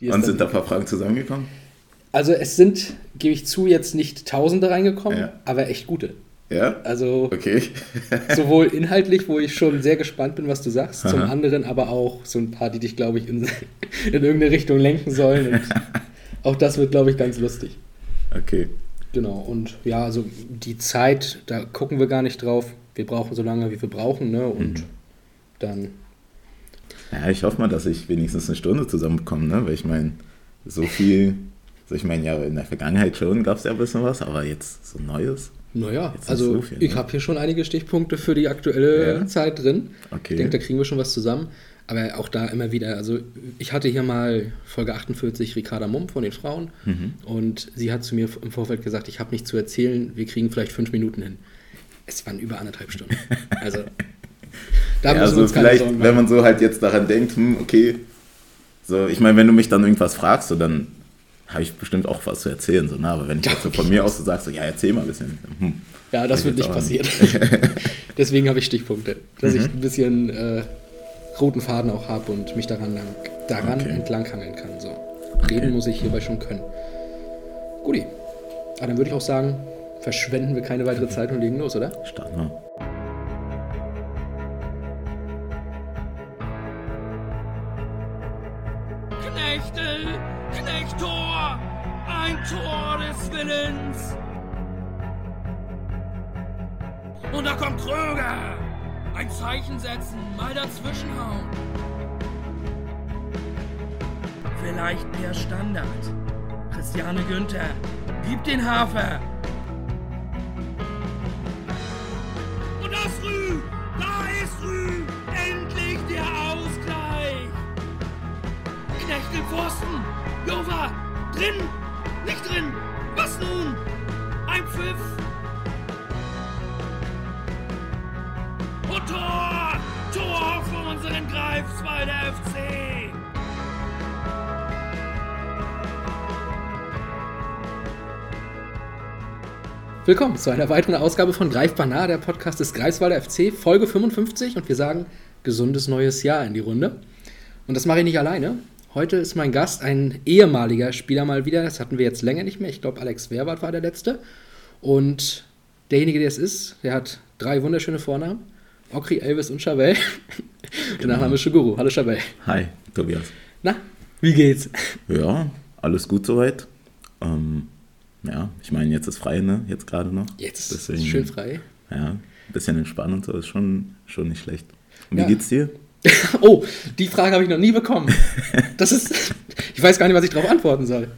Und sind da ein paar Fragen zusammengekommen? Also es sind, gebe ich zu, jetzt nicht Tausende reingekommen, ja. aber echt gute. Ja? Also okay. sowohl inhaltlich, wo ich schon sehr gespannt bin, was du sagst, Aha. zum anderen aber auch so ein paar, die dich, glaube ich, in, in irgendeine Richtung lenken sollen. Und auch das wird, glaube ich, ganz lustig. Okay. Genau, und ja, also die Zeit, da gucken wir gar nicht drauf. Wir brauchen so lange, wie wir brauchen, ne? Und mhm. dann. Ja, ich hoffe mal, dass ich wenigstens eine Stunde zusammenbekomme, ne? Weil ich meine, so viel, also ich meine, ja, in der Vergangenheit schon gab es ja ein bisschen was, aber jetzt so Neues. Naja, also so viel, ich ne? habe hier schon einige Stichpunkte für die aktuelle ja? Zeit drin. Okay. Ich denke, da kriegen wir schon was zusammen. Aber auch da immer wieder, also ich hatte hier mal Folge 48 Ricarda Mumm von den Frauen mhm. und sie hat zu mir im Vorfeld gesagt, ich habe nichts zu erzählen, wir kriegen vielleicht fünf Minuten hin. Es waren über anderthalb Stunden. Also da ja, also vielleicht, wenn man so halt jetzt daran denkt, hm, okay, so, ich meine, wenn du mich dann irgendwas fragst, so, dann habe ich bestimmt auch was zu erzählen, so, ne? aber wenn ich jetzt so von mir aus so sage, so, ja, erzähl mal ein bisschen. Hm, ja, das wird nicht passieren. Deswegen habe ich Stichpunkte, dass mhm. ich ein bisschen äh, roten Faden auch habe und mich daran, daran okay. entlanghangeln kann. So. Reden okay. muss ich hierbei schon können. Guti. Aber dann würde ich auch sagen, verschwenden wir keine weitere Zeit und legen los, oder? Starten wir. Tor des Willens! Und da kommt Kröger! Ein Zeichen setzen, mal dazwischenhauen. Vielleicht der Standard. Christiane Günther, gib den Hafer. Und das Rü, da ist Rü, endlich der Ausgleich. Knechtel Pfosten, Jova, drin, nicht drin, was nun? Ein Pfiff. Und Tor! Tor für unseren Greifswalder FC! Willkommen zu einer weiteren Ausgabe von Greifbar nah, der Podcast des Greifswalder FC, Folge 55 und wir sagen gesundes neues Jahr in die Runde. Und das mache ich nicht alleine. Heute ist mein Gast ein ehemaliger Spieler mal wieder, das hatten wir jetzt länger nicht mehr. Ich glaube, Alex Werwart war der letzte. Und derjenige, der es ist, der hat drei wunderschöne Vornamen. Okri, Elvis und Chabelle. Der genau. Nachname ist Shuguru. Hallo Chabelle. Hi, Tobias. Na, wie geht's? Ja, alles gut soweit. Ähm, ja, ich meine, jetzt ist frei, ne? Jetzt gerade noch. Jetzt Deswegen, ist schön frei. Ja, ein bisschen entspannen und so ist schon, schon nicht schlecht. Und wie ja. geht's dir? oh, die Frage habe ich noch nie bekommen. Das ist, ich weiß gar nicht, was ich darauf antworten soll.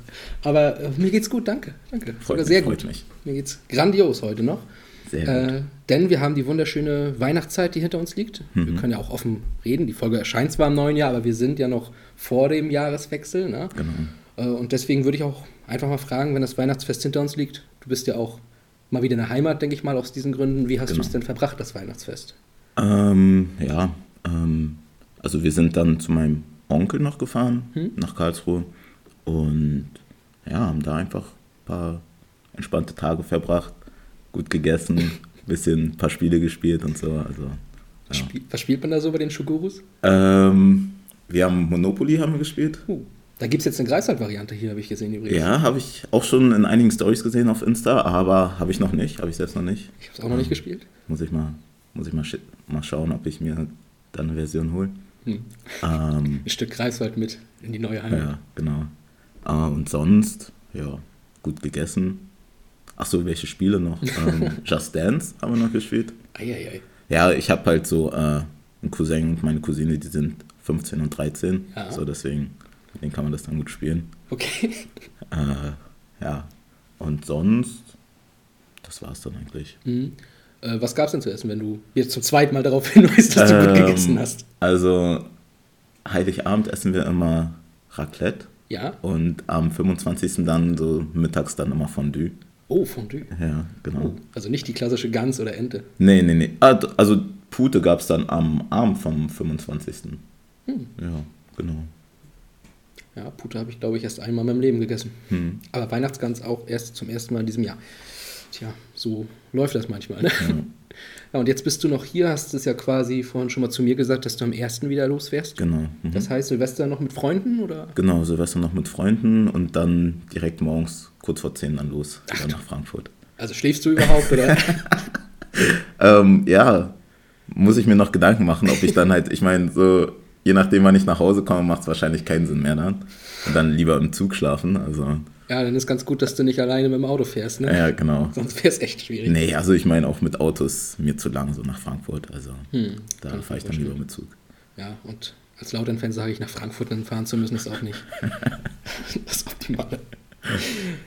Aber äh, mir geht's gut, danke. Danke. Freut Sogar sehr gut. Mich. Mir geht's grandios heute noch. Sehr gut. Äh, denn wir haben die wunderschöne Weihnachtszeit, die hinter uns liegt. Mhm. Wir können ja auch offen reden. Die Folge erscheint zwar im neuen Jahr, aber wir sind ja noch vor dem Jahreswechsel. Ne? Genau. Äh, und deswegen würde ich auch einfach mal fragen, wenn das Weihnachtsfest hinter uns liegt. Du bist ja auch mal wieder in der Heimat, denke ich mal, aus diesen Gründen. Wie hast genau. du es denn verbracht, das Weihnachtsfest? Ähm, ja, ähm, also wir sind dann zu meinem Onkel noch gefahren, hm? nach Karlsruhe. Und ja, haben da einfach ein paar entspannte Tage verbracht gut gegessen, bisschen ein paar Spiele gespielt und so. Also, ja. Spiel, was spielt man da so bei den Shugurus? Ähm, wir haben Monopoly haben wir gespielt. Uh, da gibt es jetzt eine Greifswald-Variante hier, habe ich gesehen übrigens. Ja, habe ich auch schon in einigen Stories gesehen auf Insta, aber habe ich noch nicht, habe ich selbst noch nicht. Ich habe es auch noch nicht gespielt. Muss ich mal, muss ich mal, mal schauen, ob ich mir dann eine Version hole. Hm. Ähm, ein Stück Greifswald mit in die neue Heimat. Ja, genau. Äh, und sonst, ja, gut gegessen, Ach so, welche Spiele noch? ähm, Just Dance haben wir noch gespielt. Eieiei. Ja, ich habe halt so äh, einen Cousin und meine Cousine, die sind 15 und 13. Ja. So deswegen, denen kann man das dann gut spielen. Okay. Äh, ja. Und sonst, das war es dann eigentlich. Mhm. Äh, was gab es denn zu essen, wenn du jetzt zum zweiten Mal darauf hinweist, dass du ähm, gut gegessen hast? Also, Heiligabend essen wir immer Raclette. Ja. Und am 25. dann so mittags dann immer Fondue. Oh, Fondue. Ja, genau. Oh, also nicht die klassische Gans oder Ente. Nee, nee, nee. Ah, also Pute gab es dann am Abend vom 25. Hm. Ja, genau. Ja, Pute habe ich, glaube ich, erst einmal in meinem Leben gegessen. Hm. Aber Weihnachtsgans auch erst zum ersten Mal in diesem Jahr. Tja, so läuft das manchmal. Ne? Ja, und jetzt bist du noch hier, hast es ja quasi vorhin schon mal zu mir gesagt, dass du am ersten wieder losfährst. Genau. Mhm. Das heißt, Silvester noch mit Freunden oder? Genau, Silvester noch mit Freunden und dann direkt morgens kurz vor 10 dann los, wieder nach Frankfurt. Also schläfst du überhaupt oder? Ähm, ja, muss ich mir noch Gedanken machen, ob ich dann halt, ich meine, so, je nachdem, wann ich nach Hause komme, macht es wahrscheinlich keinen Sinn mehr dann. Und dann lieber im Zug schlafen, also, ja, dann ist ganz gut, dass du nicht alleine mit dem Auto fährst, ne? ja, genau. Sonst wäre es echt schwierig. Nee, also ich meine auch mit Autos mir zu lang, so nach Frankfurt, also Hm, da fahre ich dann lieber mit Zug. Ja, und als Lautern-Fan sage ich, nach Frankfurt dann fahren zu müssen, ist auch nicht das Optimale.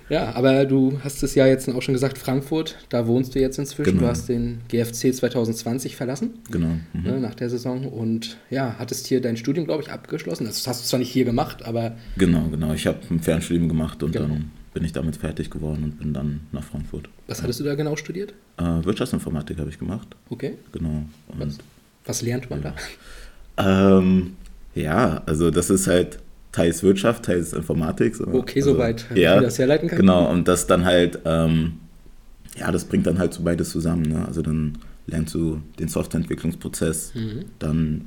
Ja, aber du hast es ja jetzt auch schon gesagt, Frankfurt, da wohnst du jetzt inzwischen. Genau. Du hast den GFC 2020 verlassen Genau. Mhm. ne, nach der Saison und ja, hattest hier dein Studium, glaube ich, abgeschlossen. Das hast du zwar nicht hier gemacht, aber Genau, genau. Ich habe ein Fernstudium gemacht und Genau. dann bin ich damit fertig geworden und bin dann nach Frankfurt. was hattest du da genau studiert? Äh, Wirtschaftsinformatik habe ich gemacht, Okay. genau. Was, Und, was lernt man da? ähm, ja, also das ist halt teils Wirtschaft, teils Informatik. So. Okay, also, soweit, wie Ja, das herleiten kann. genau. Und das dann halt, ähm, ja, das bringt dann halt so beides zusammen. Ne? Also dann lernst du den Softwareentwicklungsprozess, Mhm. dann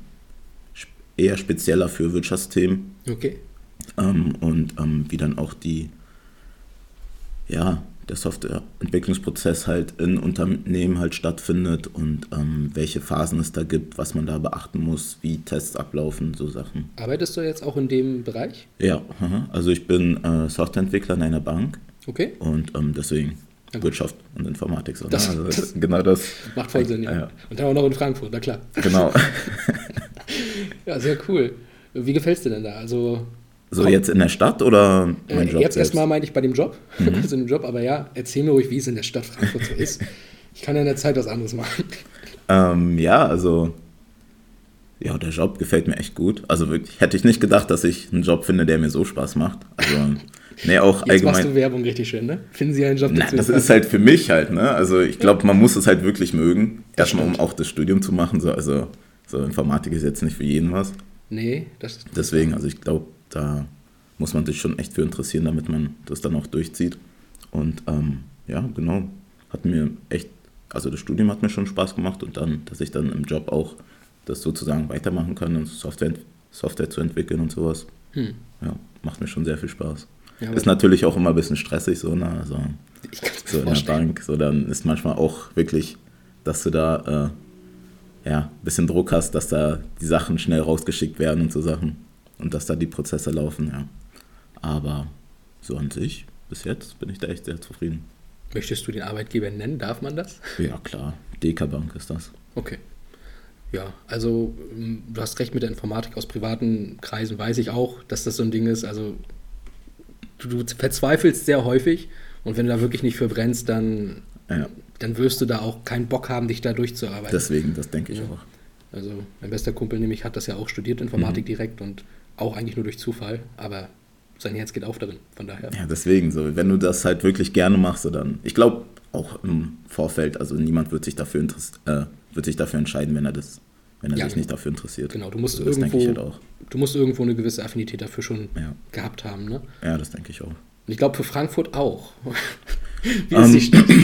eher spezieller für Wirtschaftsthemen Okay. ähm, und ähm, wie dann auch die, ja, der Softwareentwicklungsprozess halt in Unternehmen halt stattfindet und ähm, welche Phasen es da gibt, was man da beachten muss, wie Tests ablaufen, so Sachen. Arbeitest du jetzt auch in dem Bereich? Ja, also ich bin äh, Softwareentwickler in einer Bank Okay. und ähm, deswegen gut. Wirtschaft und Informatik. So, Das- ne? also, das- genau das. Macht voll Sinn, ja. Ja. Und dann auch noch in Frankfurt, na klar. Genau. Ja, sehr cool. Wie gefällt es dir denn da? Also, So jetzt in der Stadt oder mein äh, Job jetzt? Mhm. erstmal meinte ich bei dem Job, also in dem Job, aber ja, erzähl mir ruhig, wie es in der Stadt Frankfurt so ist. Ich kann ja in der Zeit was anderes machen. Ähm, ja, also ja, der Job gefällt mir echt gut. Also wirklich, hätte ich nicht gedacht, dass ich einen Job finde, der mir so Spaß macht. Also, nee, auch Jetzt machst du allgemein. Werbung richtig schön, ne? Finden Sie einen Job Nein, das ist halt für mich halt, ne? Also ich glaube, man muss es halt wirklich mögen. Erstmal, um auch das Studium zu machen. So, also so Informatik ist jetzt nicht für jeden was. Nee, das Deswegen, also ich glaube, da muss man sich schon echt für interessieren, damit man das dann auch durchzieht. Und ähm, ja, genau, hat mir echt, also das Studium hat mir schon Spaß gemacht und dann, dass ich dann im Job auch das sozusagen weitermachen kann und Software, Software zu entwickeln und sowas. Hm. Ja, macht mir schon sehr viel Spaß. Ja, ist natürlich auch immer ein bisschen stressig, so, ne? Also, so in der vorstellen. Bank, so dann ist manchmal auch wirklich, dass du da äh, ja, ein bisschen Druck hast, dass da die Sachen schnell rausgeschickt werden und so Sachen und dass da die Prozesse laufen, ja. Aber so an sich, bis jetzt bin ich da echt sehr zufrieden. Möchtest du den Arbeitgeber nennen? Darf man das? Ja, klar, DK Bank ist das. Okay. Ja, also ähm, du hast recht mit der Informatik aus privaten Kreisen, weiß ich auch, dass das so ein Ding ist. Also du, du verzweifelst sehr häufig und wenn du da wirklich nicht für brennst, dann, Ja, dann wirst du da auch keinen Bock haben, dich da durchzuarbeiten. deswegen, das denke ich Ja. auch. Also mein bester Kumpel nämlich hat das ja auch studiert, Informatik Mhm. direkt und auch eigentlich nur durch Zufall, aber sein Herz geht auf darin, von daher. Ja, deswegen so, wenn du das halt wirklich gerne machst, dann, ich glaube auch im Vorfeld, also niemand wird sich dafür, interess- äh, wird sich dafür entscheiden, wenn er das, wenn er Ja, sich genau. nicht dafür interessiert. Genau, du musst Also halt irgendwo, auch. du musst irgendwo eine gewisse Affinität dafür schon Ja. gehabt haben, ne? Ja, das denke ich auch. Und ich glaube für Frankfurt auch. Wie Ähm, ist die Stadt?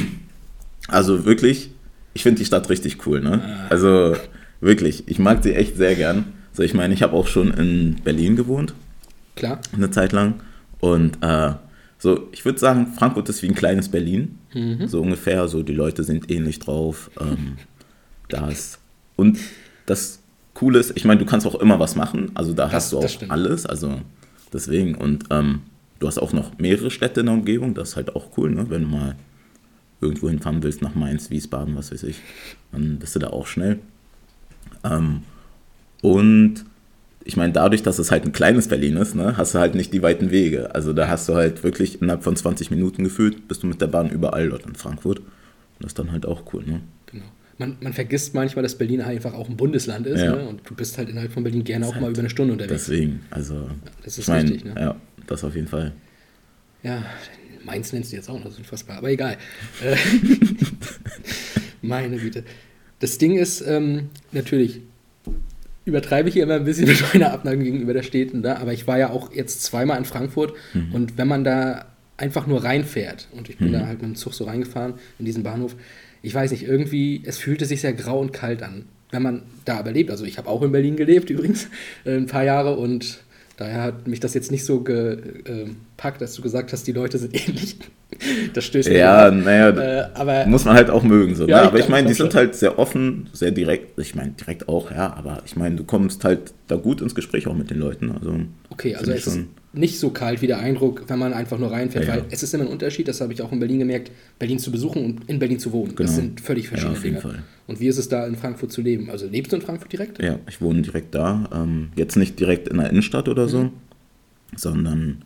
Also wirklich, ich finde die Stadt richtig cool, ne? Ah. Also wirklich, ich mag sie echt sehr gern. So, ich meine, ich habe auch schon in Berlin gewohnt, Klar. eine Zeit lang. Und äh, so, ich würde sagen, Frankfurt ist wie ein kleines Berlin. Mhm. So ungefähr, so die Leute sind ähnlich drauf. Ähm, da ist. Und das Coole ist, ich meine, du kannst auch immer was machen. Also da Das- hast du das auch alles. Also deswegen. Und ähm, du hast auch noch mehrere Städte in der Umgebung. Das ist halt auch cool, ne? Wenn du mal irgendwo hinfahren willst, nach Mainz, Wiesbaden, was weiß ich, dann bist du da auch schnell. Ähm, und ich meine, dadurch, dass es halt ein kleines Berlin ist, ne, hast du halt nicht die weiten Wege. Also da hast du halt wirklich innerhalb von 20 Minuten gefühlt, bist du mit der Bahn überall dort in Frankfurt. Und das ist dann halt auch cool, ne? Genau. Man, man vergisst manchmal, dass Berlin einfach auch ein Bundesland ist. Ja. Ne? Und du bist halt innerhalb von Berlin gerne auch halt mal über eine Stunde unterwegs. Deswegen, also, Das ist ich mein, richtig, ne? ja, das auf jeden Fall. Ja, Mainz nennst du jetzt auch noch, das ist unfassbar. Aber egal. Meine Güte. Das Ding ist, ähm, natürlich, übertreibe ich hier immer ein bisschen mit meiner Abneigung gegenüber der Städten, ne? aber ich war ja auch jetzt zweimal in Frankfurt und wenn man da einfach nur reinfährt und ich bin da halt mit dem Zug so reingefahren in diesen Bahnhof, ich weiß nicht, irgendwie, es fühlte sich sehr grau und kalt an, wenn man da aber lebt. Also ich habe auch in Berlin gelebt übrigens, äh, ein paar Jahre und daher hat mich das jetzt nicht so gepackt, dass du gesagt hast, die Leute sind ähnlich. Das stößt mich Ja, naja, Äh, aber muss man halt auch mögen. So, Ja, ne? ich Aber ich glaub- meine, die ich sind halt sehr offen, sehr direkt. Ich meine, direkt auch, ja, aber ich meine, du kommst halt da gut ins Gespräch auch mit den Leuten. Also, Okay, also es ich ist nicht so kalt wie der Eindruck, wenn man einfach nur reinfährt, Ja, ja. weil es ist immer ein Unterschied, das habe ich auch in Berlin gemerkt, Berlin zu besuchen und in Berlin zu wohnen. Das Genau. sind völlig verschiedene Ja, auf jeden Dinge. Fall. Und wie ist es da in Frankfurt zu leben? Also lebst du in Frankfurt direkt? Ja, ich wohne direkt da. Ähm, jetzt nicht direkt in der Innenstadt oder so, sondern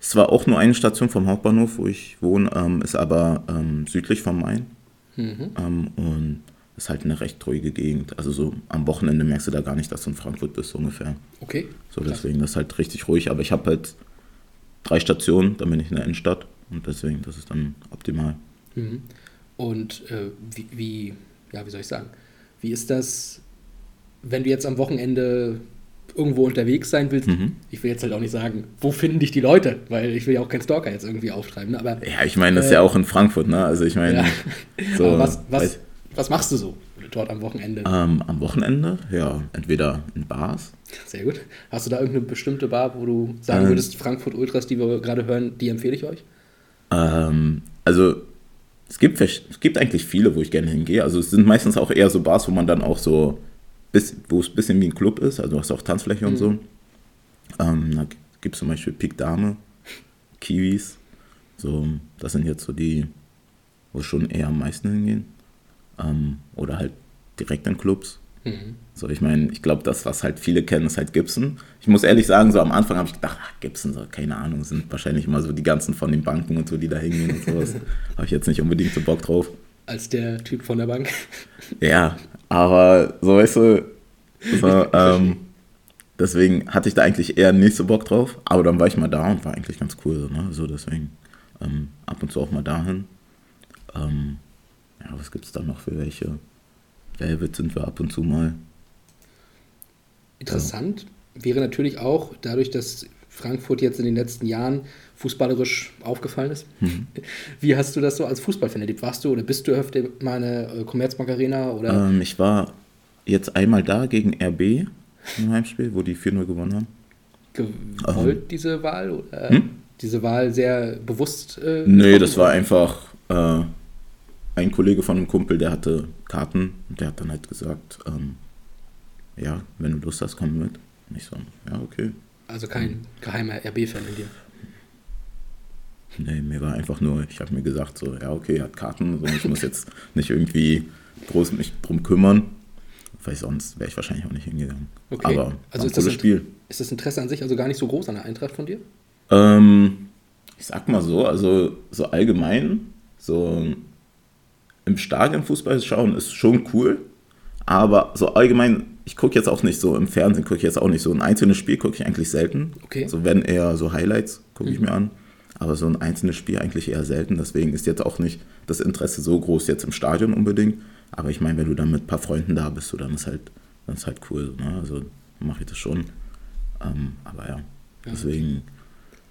es war auch nur eine Station vom Hauptbahnhof, wo ich wohne, ähm, ist aber ähm, südlich vom Main. Mhm. Ähm, und ist halt eine recht ruhige Gegend. Also so am Wochenende merkst du da gar nicht, dass du in Frankfurt bist, so ungefähr. Okay. So Krass. deswegen, das ist halt richtig ruhig. Aber ich habe halt drei Stationen, dann bin ich in der Innenstadt und deswegen, das ist dann optimal. Mhm. Und äh, wie, wie, ja, wie soll ich sagen, wie ist das, wenn du jetzt am Wochenende irgendwo unterwegs sein willst? Mhm. Ich will jetzt halt auch nicht sagen, wo finden dich die Leute, weil ich will ja auch keinen Stalker jetzt irgendwie auftreiben, ne? aber, Ja, ich meine, das ist Äh, ja auch in Frankfurt, ne? Also ich meine, ja. so, was, was, was machst du so dort am Wochenende? ähm, am Wochenende, ja, entweder in Bars. Sehr gut. Hast du da irgendeine bestimmte Bar, wo du sagen Ähm. würdest, Frankfurt Ultras, die wir gerade hören, die empfehle ich euch? Ähm, also es gibt, es gibt eigentlich viele, wo ich gerne hingehe. Also es sind meistens auch eher so Bars, wo man dann auch so, wo es ein bisschen wie ein Club ist. Also du hast auch Tanzfläche und so. Ähm, da gibt es zum Beispiel Pik Dame, Kiwis. So, das sind jetzt so die, wo schon eher am meisten hingehen. Ähm, oder halt direkt in Clubs. Mhm. So, ich meine, ich glaube, das, was halt viele kennen, ist halt Gibson. Ich muss ehrlich sagen, so am Anfang habe ich gedacht, ach, Gibson, so, keine Ahnung, sind wahrscheinlich immer so die ganzen von den Banken und so, die da hingehen und sowas. habe ich jetzt nicht unbedingt so Bock drauf. Als der Typ von der Bank. Ja, aber so, weißt du, so, ähm, deswegen hatte ich da eigentlich eher nicht so Bock drauf. Aber dann war ich mal da und war eigentlich ganz cool, so, ne? so deswegen ähm, ab und zu auch mal dahin. Ähm, ja, was gibt es da noch für welche? Velvet sind wir ab und zu mal. Interessant wäre natürlich auch, dadurch, dass Frankfurt jetzt in den letzten Jahren fußballerisch aufgefallen ist. Mhm. Wie hast du das so als Fußballfan erlebt? Warst du oder bist du öfter mal in der äh, Commerzbank Arena oder? Ähm, ich war jetzt einmal da gegen RB im Heimspiel, wo die 4-0 gewonnen haben. gewollt, diese Wahl? Oder Hm? diese Wahl sehr bewusst? Äh, Nee, das war einfach äh, ein Kollege von einem Kumpel, der hatte Karten und der hat dann halt gesagt, ähm, ja, wenn du Lust hast, komm mit. Und ich so, ja, okay. Also kein geheimer RB-Fan in dir. Nee, mir war einfach nur, ich habe mir gesagt, so, ja, okay, er hat Karten, so, ich muss jetzt nicht irgendwie groß mich drum kümmern, weil sonst wäre ich wahrscheinlich auch nicht hingegangen. Okay. Aber Also ist das Spiel. Ist das Interesse an sich also gar nicht so groß an der Eintracht von dir? Ähm, ich sag mal so, also so allgemein, so im Stadion Fußball schauen ist schon cool, aber so allgemein, ich gucke jetzt auch nicht so im Fernsehen, gucke ich jetzt auch nicht so ein einzelnes Spiel, gucke ich eigentlich selten. Okay. So wenn eher so Highlights gucke ich mir an, aber so ein einzelnes Spiel eigentlich eher selten, deswegen ist jetzt auch nicht das Interesse so groß jetzt im Stadion unbedingt, aber ich meine, wenn du dann mit ein paar Freunden da bist, so, dann ist halt, dann ist halt cool, ne? also mache ich das schon. Ähm, aber ja, deswegen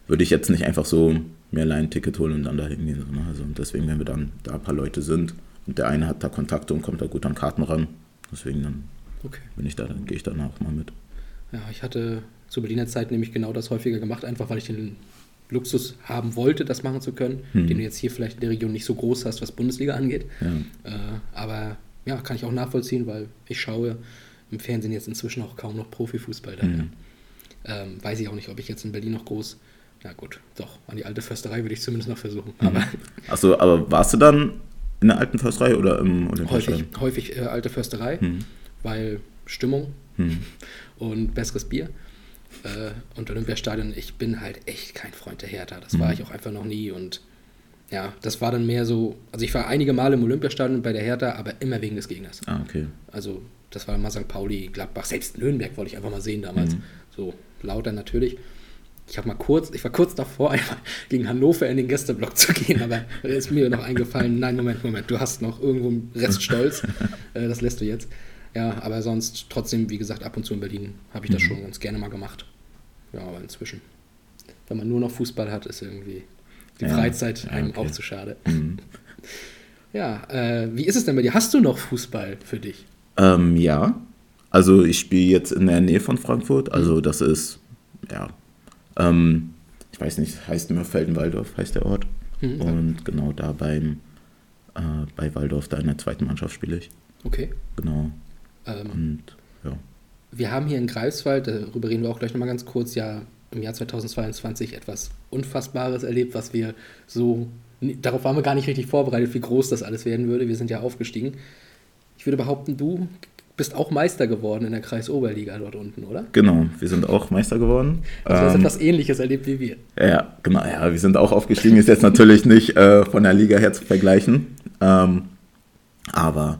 würde ich jetzt nicht einfach so mir allein ein Ticket holen und dann da hingehen. So, ne? Also deswegen, wenn wir dann da ein paar Leute sind und der eine hat da Kontakte und kommt da gut an Karten ran, deswegen dann Okay. bin ich da, dann gehe ich dann auch mal mit. Ja, ich hatte zu Berliner Zeit nämlich genau das häufiger gemacht, einfach weil ich den Luxus haben wollte, das machen zu können, Hm. den du jetzt hier vielleicht in der Region nicht so groß hast, was Bundesliga angeht. Ja. Äh, aber ja, kann ich auch nachvollziehen, weil ich schaue im Fernsehen jetzt inzwischen auch kaum noch Profifußball. Daher Mhm. ähm, weiß ich auch nicht, ob ich jetzt in Berlin noch groß. Na gut, doch, an die alte Försterei würde ich zumindest noch versuchen. Mhm. Aber Achso, aber warst du dann in der alten Försterei oder im häufig, Olympiastadion? häufig äh, alte Försterei, Hm. weil Stimmung Hm. und besseres Bier. Äh, und Olympiastadion, ich bin halt echt kein Freund der Hertha. Das war Mhm. ich auch einfach noch nie. Und ja, das war dann mehr so. Also ich war einige Male im Olympiastadion bei der Hertha, aber immer wegen des Gegners. Ah, okay. Also das war mal St. Pauli, Gladbach, selbst Nürnberg wollte ich einfach mal sehen damals. Mhm. So lauter natürlich. Ich habe mal kurz, ich war kurz davor, einmal gegen Hannover in den Gästeblock zu gehen, aber ist mir noch eingefallen, nein, Moment, Moment, du hast noch irgendwo einen Reststolz, äh, das lässt du jetzt. Ja, aber sonst trotzdem, wie gesagt, ab und zu in Berlin habe ich das Mhm. schon ganz gerne mal gemacht. Ja, aber inzwischen, wenn man nur noch Fußball hat, ist irgendwie die Ja, Freizeit einem okay. auch zu schade. Mhm. Ja, äh, wie ist es denn bei dir? Hast du noch Fußball für dich? Ähm, ja, also ich spiele jetzt in der Nähe von Frankfurt, also das ist, ja, ähm, ich weiß nicht, heißt immer Feldenwaldorf, heißt der Ort. Mhm. Und genau da beim, äh, bei Waldorf, da in der zweiten Mannschaft spiele ich. Okay. Genau. Ähm, Und ja. wir haben hier in Greifswald, darüber reden wir auch gleich nochmal ganz kurz, ja im Jahr 2022 etwas Unfassbares erlebt, was wir so, darauf waren wir gar nicht richtig vorbereitet, wie groß das alles werden würde. Wir sind ja aufgestiegen. Ich würde behaupten, du bist auch Meister geworden in der Kreisoberliga dort unten, oder? Genau, wir sind auch Meister geworden. Also du hast Ähm, etwas Ähnliches erlebt wie wir. Ja, genau, ja, wir sind auch aufgestiegen, ist jetzt natürlich nicht äh, von der Liga her zu vergleichen. Ähm, aber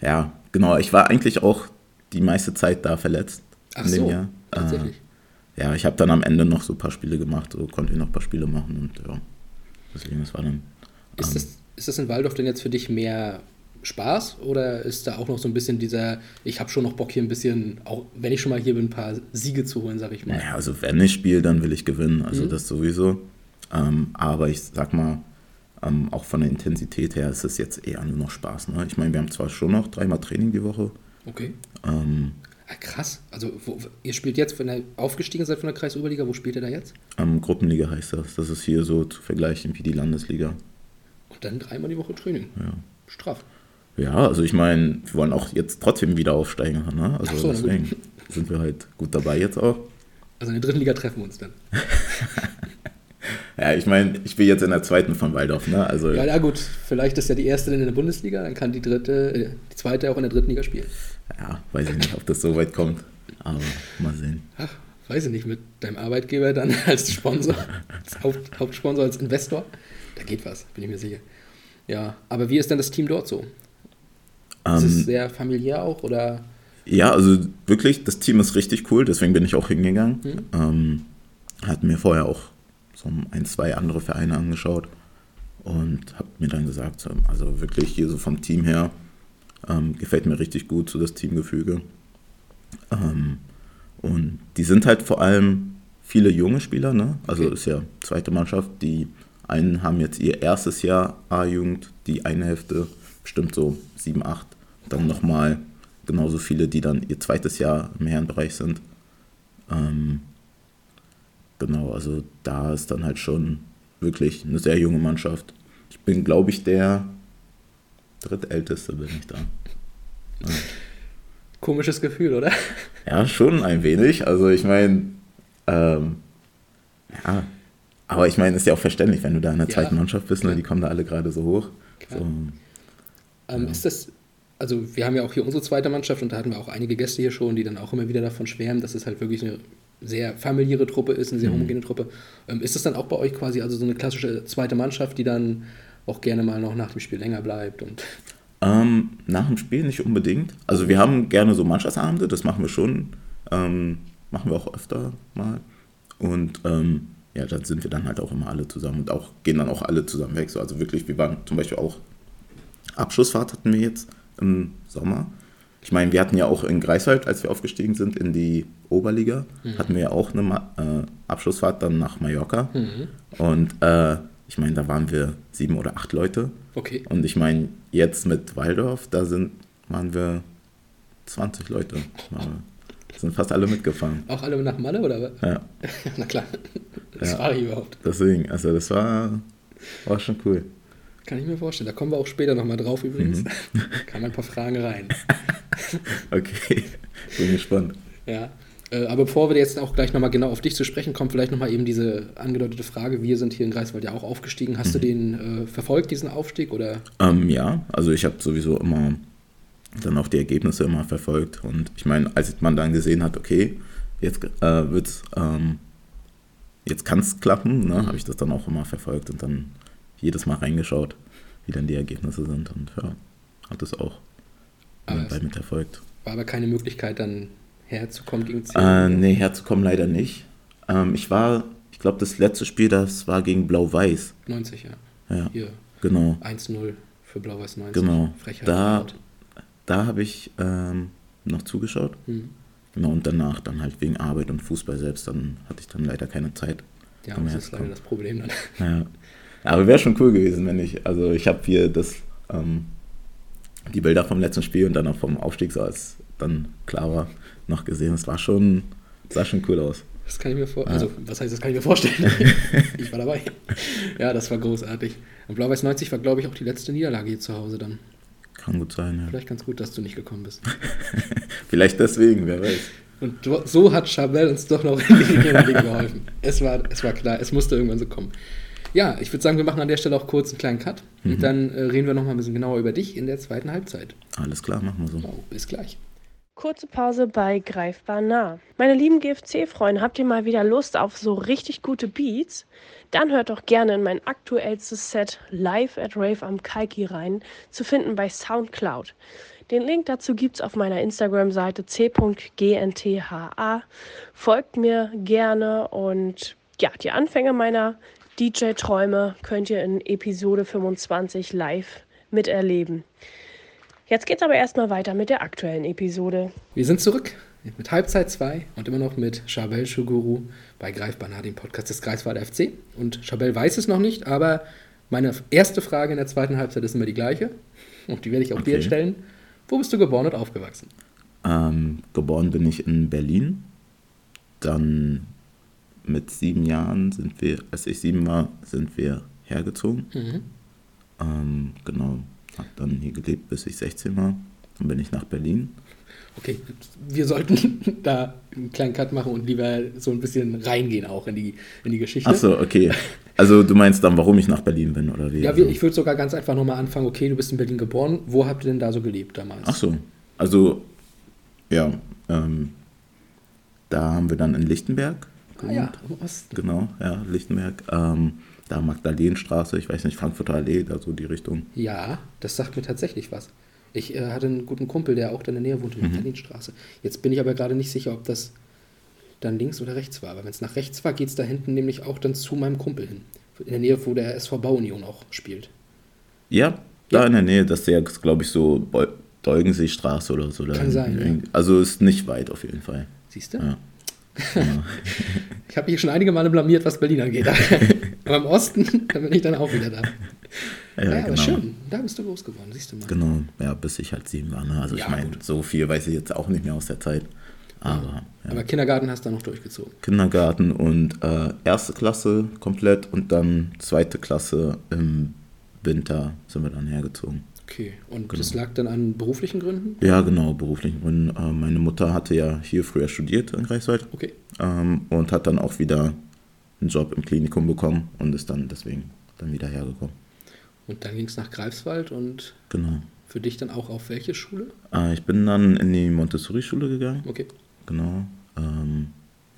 ja, genau, ich war eigentlich auch die meiste Zeit da verletzt Ach in dem so, Jahr. tatsächlich. Äh, ja, ich habe dann am Ende noch so ein paar Spiele gemacht, so konnte ich noch ein paar Spiele machen und ja, deswegen, das war dann. Ist, ähm, das, ist das in Waldorf denn jetzt für dich mehr Spaß oder ist da auch noch so ein bisschen dieser, ich habe schon noch Bock hier ein bisschen, auch wenn ich schon mal hier bin, ein paar Siege zu holen, sag ich mal. Naja, also wenn ich spiele, dann will ich gewinnen, Mhm. also das sowieso. Ähm, aber ich sag mal, ähm, auch von der Intensität her ist es jetzt eher nur noch Spaß. Ne? Ich meine, wir haben zwar schon noch dreimal Training die Woche. Okay. Ähm, Ah, krass. Also wo, ihr spielt jetzt, wenn ihr aufgestiegen seid von der Kreisoberliga, wo spielt ihr da jetzt? ähm, Gruppenliga heißt das. Das ist hier so zu vergleichen wie die Landesliga. Und dann dreimal die Woche Training. Ja. Straff. Ja, also ich meine, wir wollen auch jetzt trotzdem wieder aufsteigen. Ne? Also so, gut. deswegen sind wir halt gut dabei jetzt auch. Also in der dritten Liga treffen wir uns dann. Ja, ich meine, ich bin jetzt in der zweiten von Waldorf, ne? Also Ja, ja gut, vielleicht ist ja die erste dann in der Bundesliga, dann kann die dritte, äh, die zweite auch in der dritten Liga spielen. ja, weiß ich nicht, ob das so weit kommt. Aber mal sehen. Ach, weiß ich nicht, mit deinem Arbeitgeber dann als Sponsor, als Haupt, Hauptsponsor, als Investor, da geht was, bin ich mir sicher. Ja, aber wie ist denn das Team dort so? Ist es Ähm, sehr familiär auch oder? ja, also wirklich, das Team ist richtig cool, deswegen bin ich auch hingegangen. Ähm, hat mir vorher auch so ein, zwei andere Vereine angeschaut und habe mir dann gesagt, so, also wirklich hier so vom Team her ähm, gefällt mir richtig gut, so das Teamgefüge. Ähm, und die sind halt vor allem viele junge Spieler, ne? Also Okay. ist ja zweite Mannschaft. Die einen haben jetzt ihr erstes Jahr A-Jugend, die eine Hälfte bestimmt so sieben, acht. Dann nochmal genauso viele, die dann ihr zweites Jahr im Herrenbereich sind. Ähm, genau, also da ist dann halt schon wirklich eine sehr junge Mannschaft. Ich bin, glaube ich, der drittälteste bin ich da. Komisches Gefühl, oder? Ja, schon ein wenig. Also ich meine, ähm, ja, aber ich meine, ist ja auch verständlich, wenn du da in der Ja, zweiten Mannschaft bist, ne, die kommen da alle gerade so hoch. So, Ähm, Ist das, also wir haben ja auch hier unsere zweite Mannschaft und da hatten wir auch einige Gäste hier schon, die dann auch immer wieder davon schwärmen, dass es halt wirklich eine sehr familiäre Truppe ist, eine sehr homogene Truppe. Ähm, ist das dann auch bei euch quasi also so eine klassische zweite Mannschaft, die dann auch gerne mal noch nach dem Spiel länger bleibt und Ähm, nach dem Spiel nicht unbedingt. Also wir haben gerne so Mannschaftsabende, das machen wir schon. Ähm, machen wir auch öfter mal. Und ähm, ja, dann sind wir dann halt auch immer alle zusammen und auch gehen dann auch alle zusammen weg. So, also wirklich, wir waren zum Beispiel auch Abschlussfahrt hatten wir jetzt im Sommer. Ich meine, wir hatten ja auch in Greifswald, als wir aufgestiegen sind in die Oberliga, hatten wir ja auch eine Ma äh, Abschlussfahrt dann nach Mallorca. Und äh, ich meine, da waren wir sieben oder acht Leute. okay. Und ich meine, jetzt mit Waldorf, da sind, waren wir 20 Leute. Ja, sind fast alle mitgefahren. Auch alle nach Malle oder? was? Ja, Na klar. Das Ja. war ich überhaupt. deswegen, also das war, war schon cool. Kann ich mir vorstellen. Da kommen wir auch später nochmal drauf übrigens. Mhm. Kann ein paar Fragen rein. Okay, bin gespannt. Ja. Äh, Aber bevor wir jetzt auch gleich nochmal genau auf dich zu sprechen kommen, vielleicht nochmal eben diese angedeutete Frage. Wir sind hier in Greifswald ja auch aufgestiegen. Hast du Mhm. den äh, verfolgt, diesen Aufstieg? Oder? Ähm, ja, also ich habe sowieso immer dann auch die Ergebnisse immer verfolgt. Und ich meine, als man dann gesehen hat, okay, jetzt äh, wird's, ähm, jetzt kann es klappen, ne, habe ich das dann auch immer verfolgt und dann jedes Mal reingeschaut, wie dann die Ergebnisse sind. Und ja, hat es auch nebenbei es mitverfolgt. war aber keine Möglichkeit, dann herzukommen gegen Ziel. Äh, nee, herzukommen leider nicht. Ähm, ich war, ich glaube, das letzte Spiel, das war gegen Blau-Weiß. 90, ja. Ja, Hier genau. 1-0 für Blau-Weiß 90. Genau. Frechheit. Da, da habe ich ähm, noch zugeschaut. Hm. Genau, und danach dann halt wegen Arbeit und Fußball selbst, dann hatte ich dann leider keine Zeit. Ja, das ist leider das Problem dann. Ja. Aber wäre schon cool gewesen, wenn ich, also ich habe hier das ähm, die Bilder vom letzten Spiel und dann auch vom Aufstieg, so als dann klar war, noch gesehen. Es war schon, sah schon cool aus. Das kann ich mir vorstellen. Also, was heißt, das kann ich mir vorstellen? ich war dabei. Ja, das war großartig. Und Blau-Weiß 90 war, glaube ich, auch die letzte Niederlage hier zu Hause dann. Kann gut sein, ja. Vielleicht ganz gut, dass du nicht gekommen bist. Vielleicht deswegen, wer weiß. Und so hat Chabelle uns doch noch in die Region geholfen. Es war, es war klar, es musste irgendwann so kommen. Ja, ich würde sagen, wir machen an der Stelle auch kurz einen kleinen Cut. Mhm. Und dann äh, reden wir noch mal ein bisschen genauer über dich in der zweiten Halbzeit. Alles klar, machen wir so. Genau, bis gleich. Kurze Pause bei Greifbar nah. Meine lieben GFC-Freunde, habt ihr mal wieder Lust auf so richtig gute Beats? Dann hört doch gerne in mein aktuellstes Set Live at Rave am Kaiki rein, zu finden bei Soundcloud. Den Link dazu gibt's auf meiner Instagram-Seite c.gntha. Folgt mir gerne und ja, die Anfänge meiner DJ-Träume könnt ihr in Episode 25 live miterleben. Jetzt geht's aber erstmal weiter mit der aktuellen Episode. Wir sind zurück mit Halbzeit 2 und immer noch mit Chabel Shuguru bei Greifbar nah, dem Podcast des Greifswalder FC. Und Chabel weiß es noch nicht, aber meine erste Frage in der zweiten Halbzeit ist immer die gleiche. Und die werde ich auch okay. dir stellen. Wo bist du geboren und aufgewachsen? Ähm, geboren bin ich in Berlin. Dann mit sieben Jahren sind wir, als ich sieben war, sind wir hergezogen. Mhm. Ähm, genau, habe dann hier gelebt, bis ich 16 war. Dann bin ich nach Berlin. Okay, wir sollten da einen kleinen Cut machen und lieber so ein bisschen reingehen auch in die, in die Geschichte. Ach so, okay. Also du meinst dann, warum ich nach Berlin bin oder wie? Ja, also, ich würde sogar ganz einfach nochmal anfangen. Okay, du bist in Berlin geboren. Wo habt ihr denn da so gelebt damals? Ach so, also ja, ähm, da haben wir dann in Lichtenberg. Ah ja, im Osten. Genau, ja, Lichtenberg. Ähm, da Magdalenenstraße, ich weiß nicht, Frankfurter Allee, da so die Richtung. Ja, das sagt mir tatsächlich was. Ich äh, hatte einen guten Kumpel, der auch da in der Nähe wohnte, in der Magdalenenstraße. Jetzt bin ich aber gerade nicht sicher, ob das dann links oder rechts war. Aber wenn es nach rechts war, geht es da hinten nämlich auch dann zu meinem Kumpel hin. In der Nähe, wo der SV Bauunion auch spielt. Ja, da ja. in der Nähe, das ist ja, glaube ich, so Dolgenseestraße oder so. Kann sein. Ja. Also ist nicht weit auf jeden Fall. Siehst du? Ja. ich habe mich schon einige Male blamiert, was Berlin angeht. aber im Osten, da bin ich dann auch wieder da. Ja, ja genau. aber schön. Da bist du groß geworden, siehst du mal. Genau, ja, bis ich halt sieben war. Ne? Also ja, ich meine, so viel weiß ich jetzt auch nicht mehr aus der Zeit. Aber, ja. aber Kindergarten hast du noch durchgezogen. Kindergarten und äh, erste Klasse komplett und dann zweite Klasse im Winter sind wir dann hergezogen. Okay, und genau. das lag dann an beruflichen Gründen? Ja, genau, beruflichen Gründen. Äh, meine Mutter hatte ja hier früher studiert in Greifswald. Okay. Ähm, und hat dann auch wieder einen Job im Klinikum bekommen und ist dann deswegen dann wieder hergekommen. Und dann ging es nach Greifswald und genau. für dich dann auch auf welche Schule? Äh, ich bin dann in die Montessori-Schule gegangen. Okay. Genau. Ähm,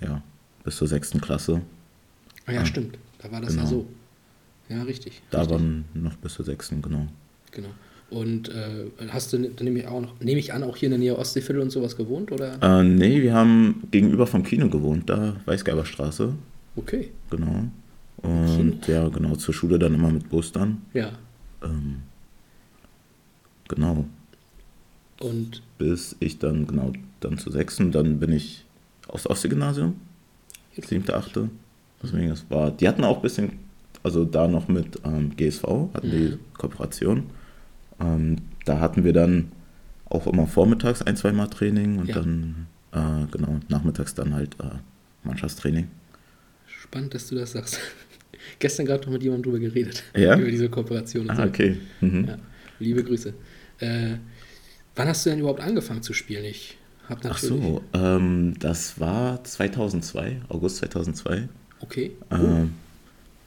ja, bis zur sechsten Klasse. Ah ja, äh, stimmt. Da war das genau. ja so. Ja, richtig. Da richtig. waren noch bis zur sechsten, genau. Genau. Und äh, hast du, dann nehme ich, auch noch, nehme ich an, auch hier in der Nähe Ostseeviertel und sowas gewohnt? Oder? Äh, nee, wir haben gegenüber vom Kino gewohnt, da Weißgerberstraße. Okay. Genau. Und ja, genau, zur Schule dann immer mit Bus dann. Ja. Ähm, genau. Und? Bis ich dann, genau, dann zur sechsten, dann bin ich aufs Ostsee-Gymnasium. Siebte, achte. Deswegen, das war, die hatten auch ein bisschen, also da noch mit ähm, GSV, hatten mhm. die Kooperation. Ähm, da hatten wir dann auch immer vormittags ein, zwei Mal Training und ja. dann, äh, genau, nachmittags dann halt äh, Mannschaftstraining. Spannend, dass du das sagst. Gestern gerade noch mit jemandem drüber geredet. Ja? Über diese Kooperation. ah, so. okay. Mhm. Ja, liebe Grüße. Äh, wann hast du denn überhaupt angefangen zu spielen? Ich habe Ach so, ähm, das war 2002, August 2002. Okay. Ähm,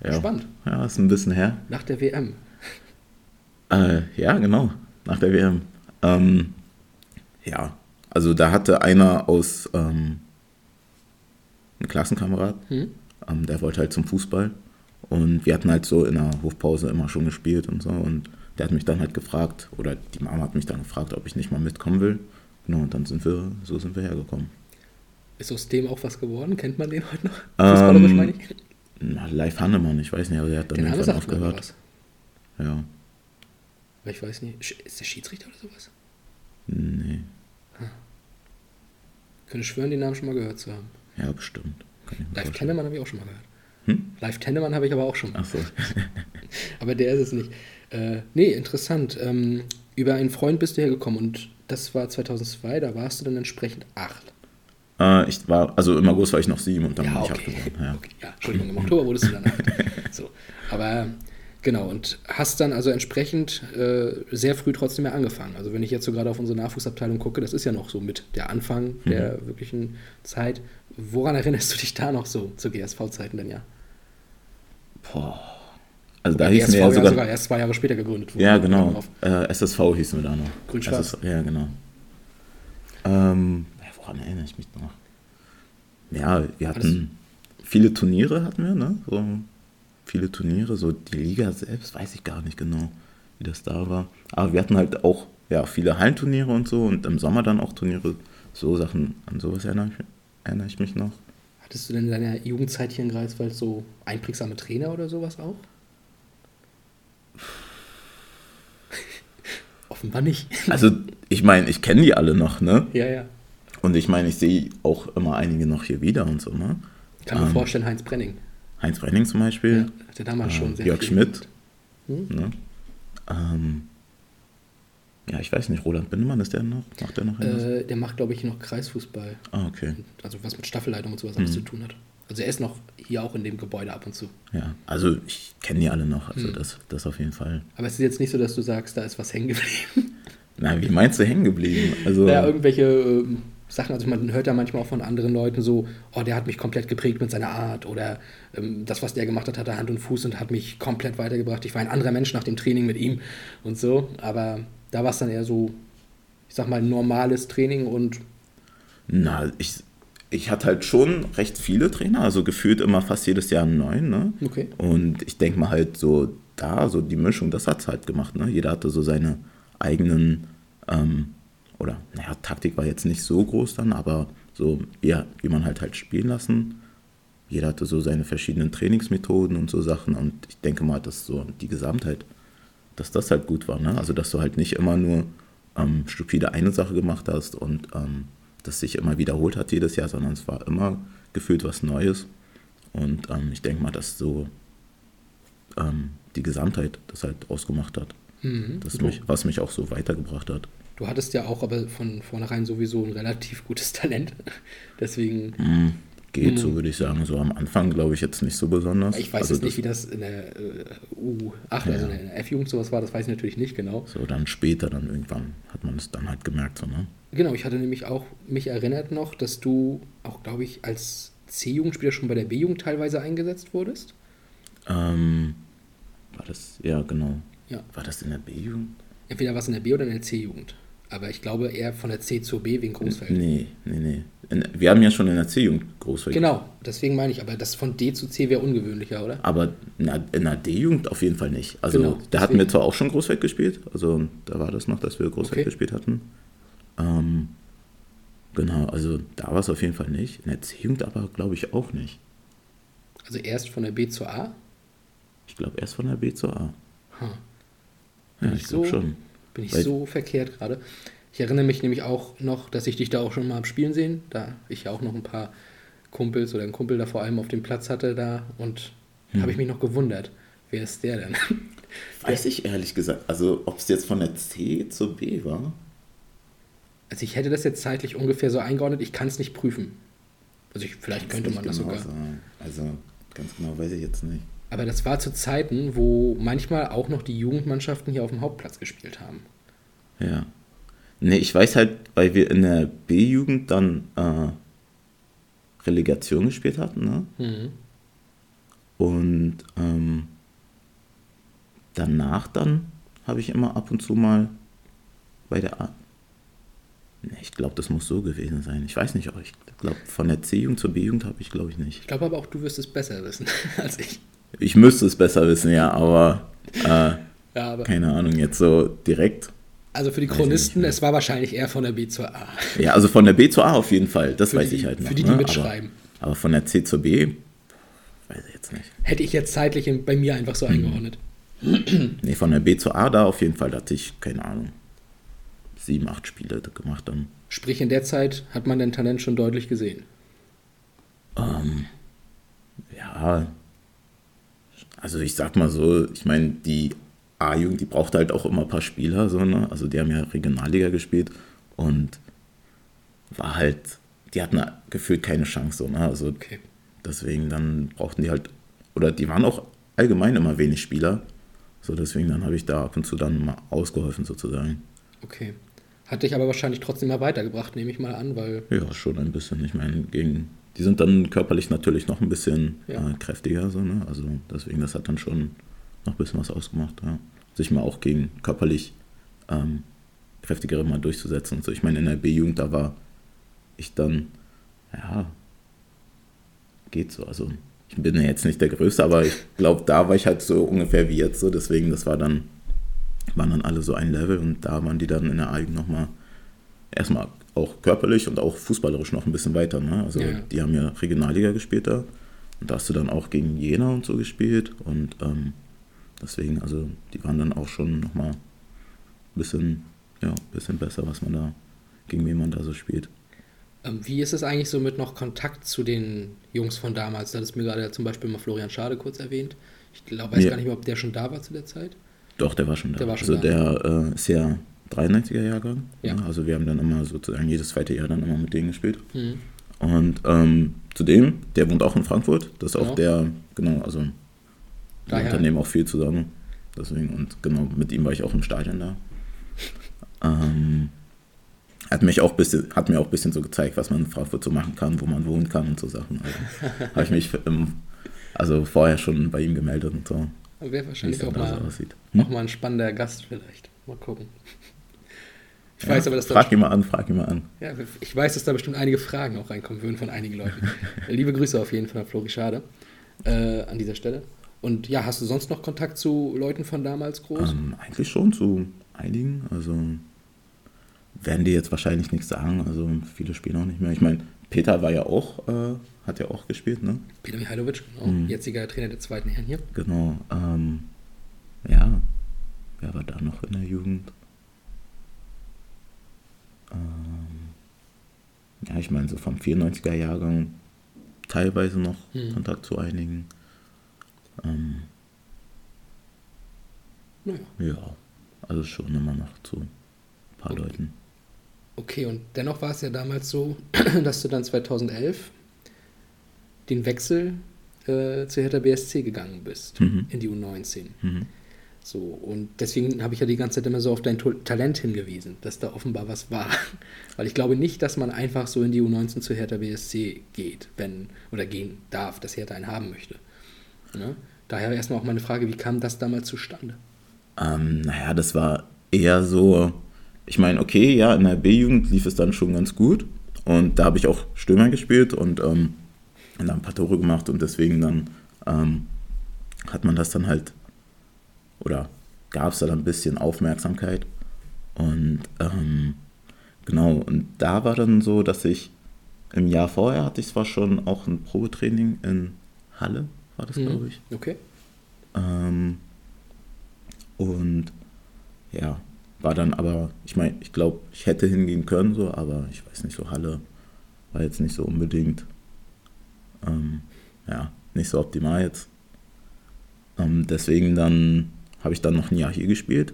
ja. Spannend. Ja, ist ein bisschen her. Nach der WM. Äh, ja, genau, nach der WM. Ähm, ja, also da hatte einer aus, ähm, ein Klassenkamerad, hm? ähm, der wollte halt zum Fußball. Und wir hatten halt so in der Hofpause immer schon gespielt und so. Und der hat mich dann halt gefragt, oder die Mama hat mich dann gefragt, ob ich nicht mal mitkommen will. Genau, und dann sind wir, so sind wir hergekommen. Ist aus dem auch was geworden? Kennt man den heute noch? Fußballerisch ähm, meine ich? Na, Live Hannemann, ich weiß nicht, aber der hat dann irgendwann aufgehört. Ja. Ich weiß nicht. Ist der Schiedsrichter oder sowas? Nee. Hm. Könnte schwören, den Namen schon mal gehört zu haben. Ja, bestimmt. Live Tennemann habe ich auch schon mal gehört. Hm? Live Tennemann habe ich aber auch schon mal. Ach so. aber aber der ist es nicht. Äh, nee, interessant. Ähm, über einen Freund bist du hergekommen und das war 2002, da warst du dann entsprechend acht. Äh, ich war, also im August war ich noch sieben und dann Ja, bin ich okay. acht geworden. Ja. okay. Ja, Entschuldigung, im Oktober wurdest du dann acht. So, aber genau, und hast dann also entsprechend äh, sehr früh trotzdem mehr angefangen. Also wenn ich jetzt so gerade auf unsere Nachwuchsabteilung gucke, das ist ja noch so mit der Anfang Mhm. der wirklichen Zeit. Woran erinnerst du dich da noch so zu GSV-Zeiten denn ja? Boah. Also da wir GSV ja ja sogar. sogar erst zwei Jahre später gegründet wurde. ja, genau. Auf- Äh, SSV hießen wir da noch. Grün-Schwarz. Ja, genau. Ähm, ja, woran erinnere ich mich noch? Ja, wir hatten viele Turniere hatten wir, ne? So viele Turniere, so die Liga selbst weiß ich gar nicht genau, wie das da war. Aber wir hatten halt auch ja, viele Hallenturniere und so und im Sommer dann auch Turniere. So Sachen, an sowas erinnere ich, erinnere ich mich noch. Hattest du denn in deiner Jugendzeit hier in Greifswald so einprägsame Trainer oder sowas auch? Offenbar nicht. Also, ich meine, ich kenne die alle noch, ne? ja, ja. Und ich meine, ich sehe auch immer einige noch hier wieder und so, ne? Ich kann mir Ähm, vorstellen, Heinz Brenning. Heinz Brenning zum Beispiel. Ja, der damals äh, schon sehr Jörg viel Schmidt. Hm? Ne? Ähm, ja, ich weiß nicht, Roland Bindemann, ist der noch? Macht der noch? Äh, der macht, glaube ich, noch Kreisfußball. ah, okay. Also was mit Staffelleitung und sowas Mhm. alles zu tun hat. Also er ist noch hier auch in dem Gebäude ab und zu. Ja, also ich kenne die alle noch, also das, das auf jeden Fall. Aber es ist jetzt nicht so, dass du sagst, da ist was hängen geblieben. Na, wie meinst du hängen geblieben? Also, Ja, irgendwelche ähm, Sachen, also man hört ja manchmal auch von anderen Leuten so, oh, der hat mich komplett geprägt mit seiner Art oder ähm, das, was der gemacht hat, hatte Hand und Fuß und hat mich komplett weitergebracht. Ich war ein anderer Mensch nach dem Training mit ihm und so, aber da war es dann eher so, ich sag mal, normales Training und na, ich, ich hatte halt schon recht viele Trainer, also gefühlt immer fast jedes Jahr einen neuen, ne? okay. Und ich denke mal halt so da, so die Mischung, das hat es halt gemacht. Ne? Jeder hatte so seine eigenen, ähm, oder naja, Taktik war jetzt nicht so groß dann, aber so, ja, wie man halt halt spielen lassen. Jeder hatte so seine verschiedenen Trainingsmethoden und so Sachen und ich denke mal, dass so die Gesamtheit, dass das halt gut war. Ne? Also, dass du halt nicht immer nur ähm, stupide eine Sache gemacht hast und ähm, das sich immer wiederholt hat jedes Jahr, sondern es war immer gefühlt was Neues. Und ähm, ich denke mal, dass so ähm, die Gesamtheit das halt ausgemacht hat. Mhm. Das mich, was mich auch so weitergebracht hat. Du hattest ja auch aber von vornherein sowieso ein relativ gutes Talent. Deswegen, Hm, geht Mhm. so, würde ich sagen. So am Anfang glaube ich jetzt nicht so besonders. ich weiß Also jetzt nicht, wie das, in der äh, U8, also Ja. in der F-Jugend sowas war, das weiß ich natürlich nicht genau. So dann später, dann irgendwann hat man es dann halt gemerkt. So, ne? Genau, ich hatte nämlich auch mich erinnert noch, dass du auch, glaube ich, als C-Jugendspieler schon bei der B-Jugend teilweise eingesetzt wurdest. ähm, war das, ja genau. Ja. War das in der B-Jugend? Entweder war es in der B- oder in der C-Jugend. Aber ich glaube eher von der C zur B wegen Großfeld. Nee, nee, nee. Wir haben ja schon in der C-Jugend Großfeld. Genau, deswegen meine ich, aber das von D zu C wäre ungewöhnlicher, oder? Aber in der D-Jugend auf jeden Fall nicht. Also Genau, da hatten wir deswegen. zwar auch schon Großfeld gespielt, also da war das noch, dass wir Großfeld Okay. gespielt hatten. Ähm, genau, also da war es auf jeden Fall nicht. In der C-Jugend aber glaube ich auch nicht. Also erst von der B zur A. Ich glaube erst von der B zur A. Hm. Ja, ich glaube so, schon. Bin ich Weil- so verkehrt gerade. Ich erinnere mich nämlich auch noch, dass ich dich da auch schon mal am Spielen sehen, da ich ja auch noch ein paar Kumpels oder einen Kumpel da vor allem auf dem Platz hatte da und Hm. habe ich mich noch gewundert. Wer ist der denn? Weiß ich ehrlich gesagt, also ob es jetzt von der C zur B war? Also ich hätte das jetzt zeitlich ungefähr so eingeordnet, ich kann es nicht prüfen. Also ich, vielleicht könnte man das genau sogar. Sagen. Also ganz genau weiß ich jetzt nicht. Aber das war zu Zeiten, wo manchmal auch noch die Jugendmannschaften hier auf dem Hauptplatz gespielt haben. Ja. Nee, ich weiß halt, weil wir in der B-Jugend dann äh, Relegation gespielt hatten, ne? Mhm. Und ähm, danach dann habe ich immer ab und zu mal bei der A. Nee, ich glaube, das muss so gewesen sein. Ich weiß nicht, aber ich glaube, von der C-Jugend zur B-Jugend habe ich, glaube ich, nicht. Ich glaube aber auch, du wirst es besser wissen als ich. Ich müsste es besser wissen, ja, aber äh, Ja, aber keine Ahnung, jetzt so direkt. also für die Chronisten, es war wahrscheinlich eher von der B zur A. Ja, also von der B zur A auf jeden Fall, das Für weiß die, ich halt noch. Für die, die ne? mitschreiben. Aber, aber von der C zur B, weiß ich jetzt nicht. Hätte ich jetzt zeitlich bei mir einfach Mhm. so eingeordnet. Nee, von der B zur A da auf jeden Fall, da hatte ich, keine Ahnung, sieben, acht Spiele gemacht dann. Sprich, in der Zeit hat man dein Talent schon deutlich gesehen. Ähm, ja, Also ich sag mal so, ich meine, die A-Jugend, die braucht halt auch immer ein paar Spieler, so, ne? Also die haben ja Regionalliga gespielt und war halt, die hatten gefühlt keine Chance, so, ne? Also Okay. deswegen dann brauchten die halt, oder die waren auch allgemein immer wenig Spieler. So, deswegen dann habe ich da ab und zu dann mal ausgeholfen sozusagen. Okay. Hat dich aber wahrscheinlich trotzdem mal weitergebracht, nehme ich mal an, weil. Ja, schon ein bisschen. Ich meine, gegen, die sind dann körperlich natürlich noch ein bisschen Ja. äh, kräftiger, so, ne? Also deswegen, das hat dann schon noch ein bisschen was ausgemacht, ja. Sich mal auch gegen körperlich ähm, kräftigere mal durchzusetzen und so. Ich meine, in der B-Jugend, da war ich dann, ja, geht so. Also ich bin ja jetzt nicht der Größte, aber ich glaube, da war ich halt so ungefähr wie jetzt so. Deswegen, das war dann, waren dann alle so ein Level und da waren die dann in der A-Jugend nochmal erstmal auch körperlich und auch fußballerisch noch ein bisschen weiter. Ne? Also Ja, die haben ja Regionalliga gespielt da. Und da hast du dann auch gegen Jena und so gespielt. Und ähm, deswegen, also die waren dann auch schon nochmal ein bisschen, ja, bisschen besser, was man da, gegen wen man da so spielt. Ähm, wie ist es eigentlich so mit noch Kontakt zu den Jungs von damals? Da ist mir gerade zum Beispiel mal Florian Schade kurz erwähnt. Ich glaube, weiß Ja. gar nicht mehr, ob der schon da war zu der Zeit. Doch, der war schon da. Der war schon also da. der äh, ist ja 93er Jahrgang. Ja. Ne? Also wir haben dann immer sozusagen jedes zweite Jahr dann immer mit denen gespielt. Mhm. Und ähm, zudem, der wohnt auch in Frankfurt. Das ist Genau. auch der, genau, also wir unternehmen auch viel zusammen. Deswegen, und genau, mit ihm war ich auch im Stadion da. Ähm, hat, mich auch bisschen, hat mir auch ein bisschen so gezeigt, was man in Frankfurt so machen kann, wo man wohnen kann und so Sachen. Also, habe ich mich im, also vorher schon bei ihm gemeldet und so, Wäre wahrscheinlich auch da so mal, aussieht. auch mal ein spannender Gast vielleicht. Mal gucken. Ich Ja, weiß aber, dass da frag ihn mal an, frag ihn mal an. Ja, ich weiß, dass da bestimmt einige Fragen auch reinkommen würden von einigen Leuten. Liebe Grüße auf jeden Fall, Flori Schade, äh, an dieser Stelle. Und ja, hast du sonst noch Kontakt zu Leuten von damals groß? Ähm, eigentlich schon zu einigen. Also werden die jetzt wahrscheinlich nichts sagen. Also viele spielen auch nicht mehr. Ich meine, Peter war ja auch, äh, hat ja auch gespielt, ne? Peter Mihailovic, genau, Mhm. jetziger Trainer der zweiten Herren hier. Genau. Ähm, ja, wer war da noch in der Jugend? Ähm, ja, ich meine, so vom 94er Jahrgang teilweise noch Mhm. Kontakt zu einigen. Ähm, Naja. ja, also schon immer noch zu ein paar Okay. Leuten. Okay, und dennoch war es ja damals so, dass du dann 2011 den Wechsel äh, zu Hertha BSC gegangen bist, Mhm. in die U19. Mhm. So, und deswegen habe ich ja die ganze Zeit immer so auf dein Talent hingewiesen, dass da offenbar was war. Weil ich glaube nicht, dass man einfach so in die U19 zu Hertha BSC geht, wenn, oder gehen darf, dass Hertha einen haben möchte. Ne? Daher erstmal auch meine Frage, wie kam das damals zustande? Ähm, naja, das war eher so, ich meine, okay, ja, in der B-Jugend lief es dann schon ganz gut und da habe ich auch Stürmer gespielt und ähm, dann ein paar Tore gemacht und deswegen dann ähm, hat man das dann halt, oder gab es da dann ein bisschen Aufmerksamkeit und ähm, genau, und da war dann so, dass ich im Jahr vorher hatte ich zwar schon auch ein Probetraining in Halle, war das Mhm. glaube ich. Okay. Ähm, und ja, war dann aber, ich meine, ich glaube, ich hätte hingehen können, so, aber ich weiß nicht, so Halle war jetzt nicht so unbedingt, ähm, ja, nicht so optimal jetzt. Ähm, deswegen dann habe ich dann noch ein Jahr hier gespielt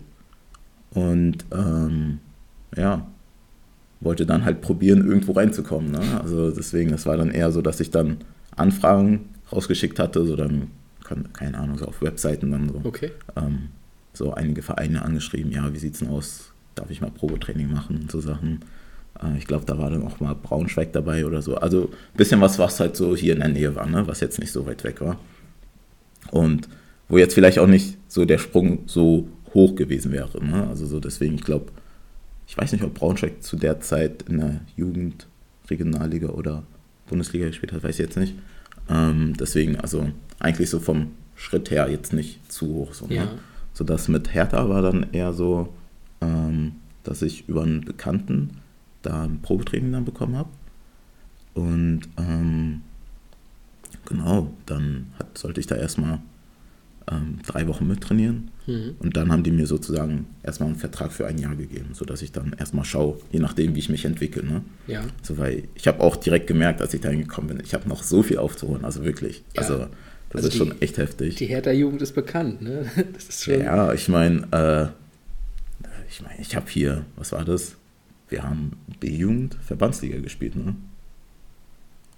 und ähm, ja, wollte dann halt probieren, irgendwo reinzukommen. Ne? Also deswegen, das war dann eher so, dass ich dann Anfragen rausgeschickt hatte, so dann, kann- keine Ahnung, so auf Webseiten dann so Okay. ähm, so einige Vereine angeschrieben, ja, wie sieht's denn aus? Darf ich mal Probetraining machen und so Sachen. Äh, ich glaube, da war dann auch mal Braunschweig dabei oder so. Also ein bisschen was, was halt so hier in der Nähe war, ne? was jetzt nicht so weit weg war. Und wo jetzt vielleicht auch nicht so der Sprung so hoch gewesen wäre. Ne? Also so deswegen, ich glaube, ich weiß nicht, ob Braunschweig zu der Zeit in der Jugend Regionalliga oder Bundesliga gespielt hat, weiß ich jetzt nicht. Ähm, deswegen, also eigentlich so vom Schritt her jetzt nicht zu hoch. So, Ja. ne? so das mit Hertha war dann eher so, ähm, dass ich über einen Bekannten da ein Probetraining dann bekommen habe. Und ähm, genau, dann hat, sollte ich da erstmal ähm, drei Wochen mittrainieren. Mhm. Und dann haben die mir sozusagen erstmal einen Vertrag für ein Jahr gegeben, sodass ich dann erstmal schaue, je nachdem, wie ich mich entwickle. Ne? Ja. So, weil ich habe auch direkt gemerkt, als ich da hingekommen bin, ich habe noch so viel aufzuholen, also wirklich. Ja. Also Das Also ist die- schon echt heftig. Die Hertha-Jugend ist bekannt, ne? Das ist. Ja, ich meine, äh, ich meine, ich habe hier, was war das? Wir haben B-Jugend Verbandsliga gespielt, ne?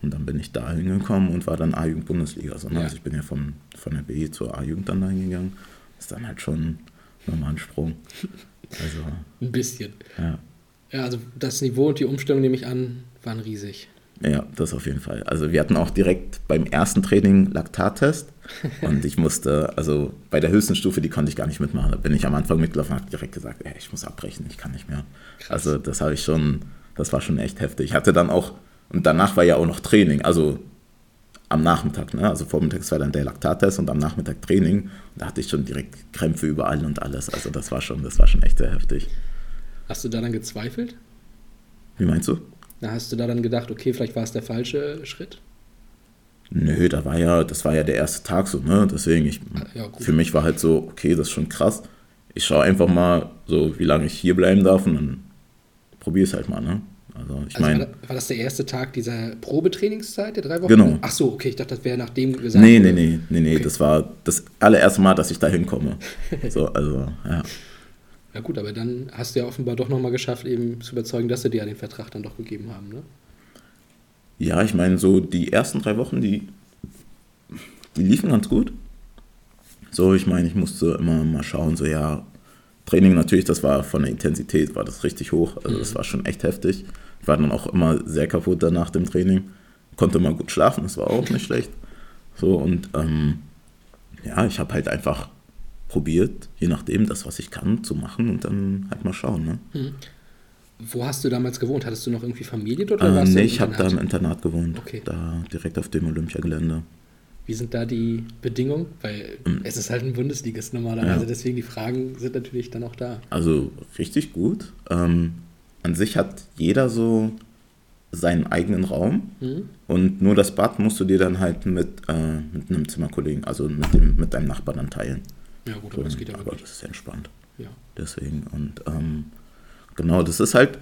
Und dann bin ich da hingekommen und war dann A-Jugend Bundesliga. So, ne? Ja. Also ich bin ja von, von der B zur A-Jugend dann dahin gegangen. Ist dann halt schon nochmal ein Sprung. Also, Ein bisschen. ja. Ja, also das Niveau und die Umstellung, nehme ich an, waren riesig. Ja, das auf jeden Fall. Also wir hatten auch direkt beim ersten Training Laktattest und ich musste, also bei der höchsten Stufe, die konnte ich gar nicht mitmachen. Da bin ich am Anfang mitgelaufen und habe direkt gesagt, ey, ich muss abbrechen, ich kann nicht mehr. Also das habe ich schon, das war schon echt heftig. Ich hatte dann auch, und danach war ja auch noch Training, also am Nachmittag, ne? also vormittags war dann der Laktattest und am Nachmittag Training und da hatte ich schon direkt Krämpfe überall und alles. Also das war schon, das war schon echt sehr heftig. Hast du da dann gezweifelt? Wie meinst du? Da hast du da dann gedacht, okay, vielleicht war es der falsche Schritt? Nö, da war ja, das war ja der erste Tag so, ne? Deswegen, ich, Ja, gut. für mich war halt so, okay, das ist schon krass. Ich schaue einfach mal, so wie lange ich hier bleiben darf und dann probiere es halt mal, ne? Also ich Also war, meine, da, war das der erste Tag dieser Probetrainingszeit, der drei Wochen? Genau. Ach so, okay, ich dachte, das wäre nachdem gesagt nee, wurde. nee, nee, nee, nee, Okay. das war das allererste Mal, dass ich da hinkomme. So, also, ja. Ja gut, aber dann hast du ja offenbar doch nochmal geschafft, eben zu überzeugen, dass sie dir ja den Vertrag dann doch gegeben haben, ne? Ja, ich meine, so die ersten drei Wochen, die, die liefen ganz gut. So, ich meine, ich musste immer mal schauen, so ja, Training natürlich, das war von der Intensität, war das richtig hoch. Also das war schon echt heftig. Ich war dann auch immer sehr kaputt danach dem Training. Konnte mal gut schlafen, das war auch nicht schlecht. So, und ähm, ja, ich habe halt einfach probiert, je nachdem, das, was ich kann, zu machen und dann halt mal schauen. Ne? Wo hast du damals gewohnt? Hattest du noch irgendwie Familie dort? Äh, warst du nee, im ich habe da im Internat gewohnt, Okay. da direkt auf dem Olympiagelände. Wie sind da die Bedingungen? Weil es ist halt ein Bundesligist normalerweise, Ja. deswegen die Fragen sind natürlich dann auch da. Also richtig gut. Ähm, an sich hat jeder so seinen eigenen Raum Mhm. und nur das Bad musst du dir dann halt mit, äh, mit einem Zimmerkollegen, also mit, dem, mit deinem Nachbarn dann teilen. Ja gut, aber das geht ja aber wirklich. das ist entspannt. Ja. Deswegen und ähm, genau, das ist halt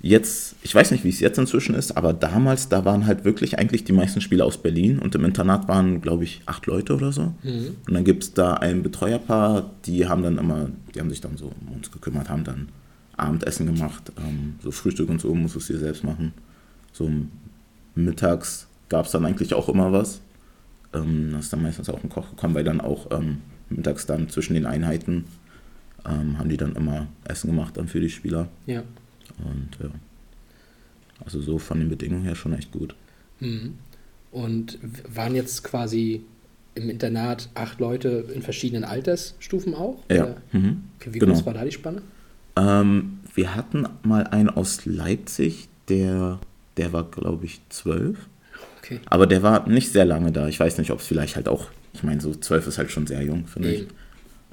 jetzt, ich weiß nicht, wie es jetzt inzwischen ist, aber damals, da waren halt wirklich eigentlich die meisten Spieler aus Berlin und im Internat waren, glaube ich, acht Leute oder so. Mhm. Und dann gibt es da ein Betreuerpaar, die haben dann immer, die haben sich dann so um uns gekümmert, haben dann Abendessen gemacht, ähm, so Frühstück und so musstest du dir selbst machen. So mittags gab es dann eigentlich auch immer was. Ähm, da ist dann meistens auch ein Koch gekommen, weil dann auch ähm, mittags dann zwischen den Einheiten ähm, haben die dann immer Essen gemacht dann für die Spieler. Ja. Und ja. Also so von den Bedingungen her schon echt gut. Mhm. Und waren jetzt quasi im Internat acht Leute in verschiedenen Altersstufen auch? Ja. Mhm. Okay, wie Genau. groß war da die Spanne? Ähm, wir hatten mal einen aus Leipzig, der, der war, glaube ich, zwölf. Okay. Aber der war nicht sehr lange da. Ich weiß nicht, ob es vielleicht halt auch, ich meine, so zwölf ist halt schon sehr jung, finde ich.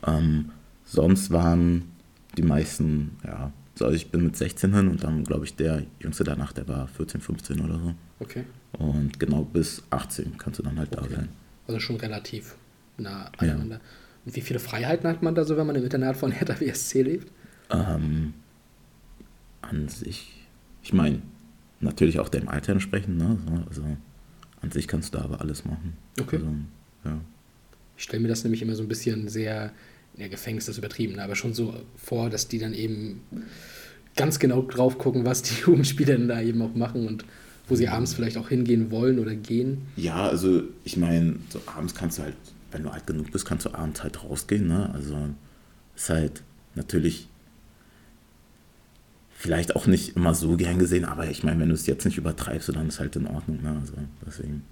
Ähm, sonst waren die meisten, ja, so, also ich bin mit 16 hin und dann, glaube ich, der Jüngste danach, der war 14, 15 oder so. Okay. Und genau bis 18 kannst du dann halt da Okay. sein. Also schon relativ nah aneinander. Und wie viele Freiheiten hat man da so, wenn man im Internat von Hertha BSC lebt? Ähm, an sich, ich meine, natürlich auch deinem Alter entsprechend, ne? So, Also an sich kannst du da aber alles machen. Okay. Also, ja. Ich stelle mir das nämlich immer so ein bisschen sehr, ja, Gefängnis ist übertrieben, aber schon so vor, dass die dann eben ganz genau drauf gucken, was die Jugendspieler da eben auch machen und wo sie abends vielleicht auch hingehen wollen oder gehen. Ja, also ich meine, so abends kannst du halt, wenn du alt genug bist, kannst du abends halt rausgehen, ne? Also ist halt natürlich vielleicht auch nicht immer so gern gesehen, aber ich meine, wenn du es jetzt nicht übertreibst, dann ist halt in Ordnung, ne? Also deswegen,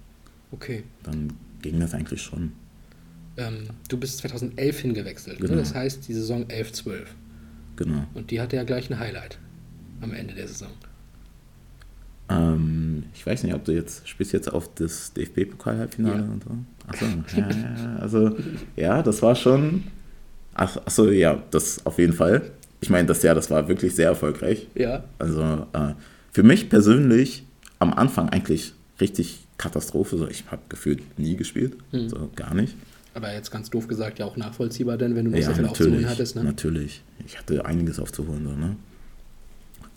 Okay. dann ging das eigentlich schon. Ähm, du bist 2011 hingewechselt, Genau. ne? das heißt die Saison 11-12. Genau. Und die hatte ja gleich ein Highlight am Ende der Saison. Ähm, ich weiß nicht, ob du jetzt spielst jetzt auf das DFB-Pokal-Halbfinale Ja. und so. Achso, ja, ja, also ja, das war schon. Ach, achso, ja, das auf jeden Fall. Ich meine, das Jahr, das war wirklich sehr erfolgreich. Ja. Also äh, für mich persönlich am Anfang eigentlich richtig Katastrophe. So, ich habe gefühlt nie gespielt, Mhm. so gar nicht. Aber jetzt ganz doof gesagt, ja auch nachvollziehbar, denn wenn du noch Ja, sehr viel aufzuholen hattest. Ne? natürlich. Ich hatte einiges aufzuholen. So, ne?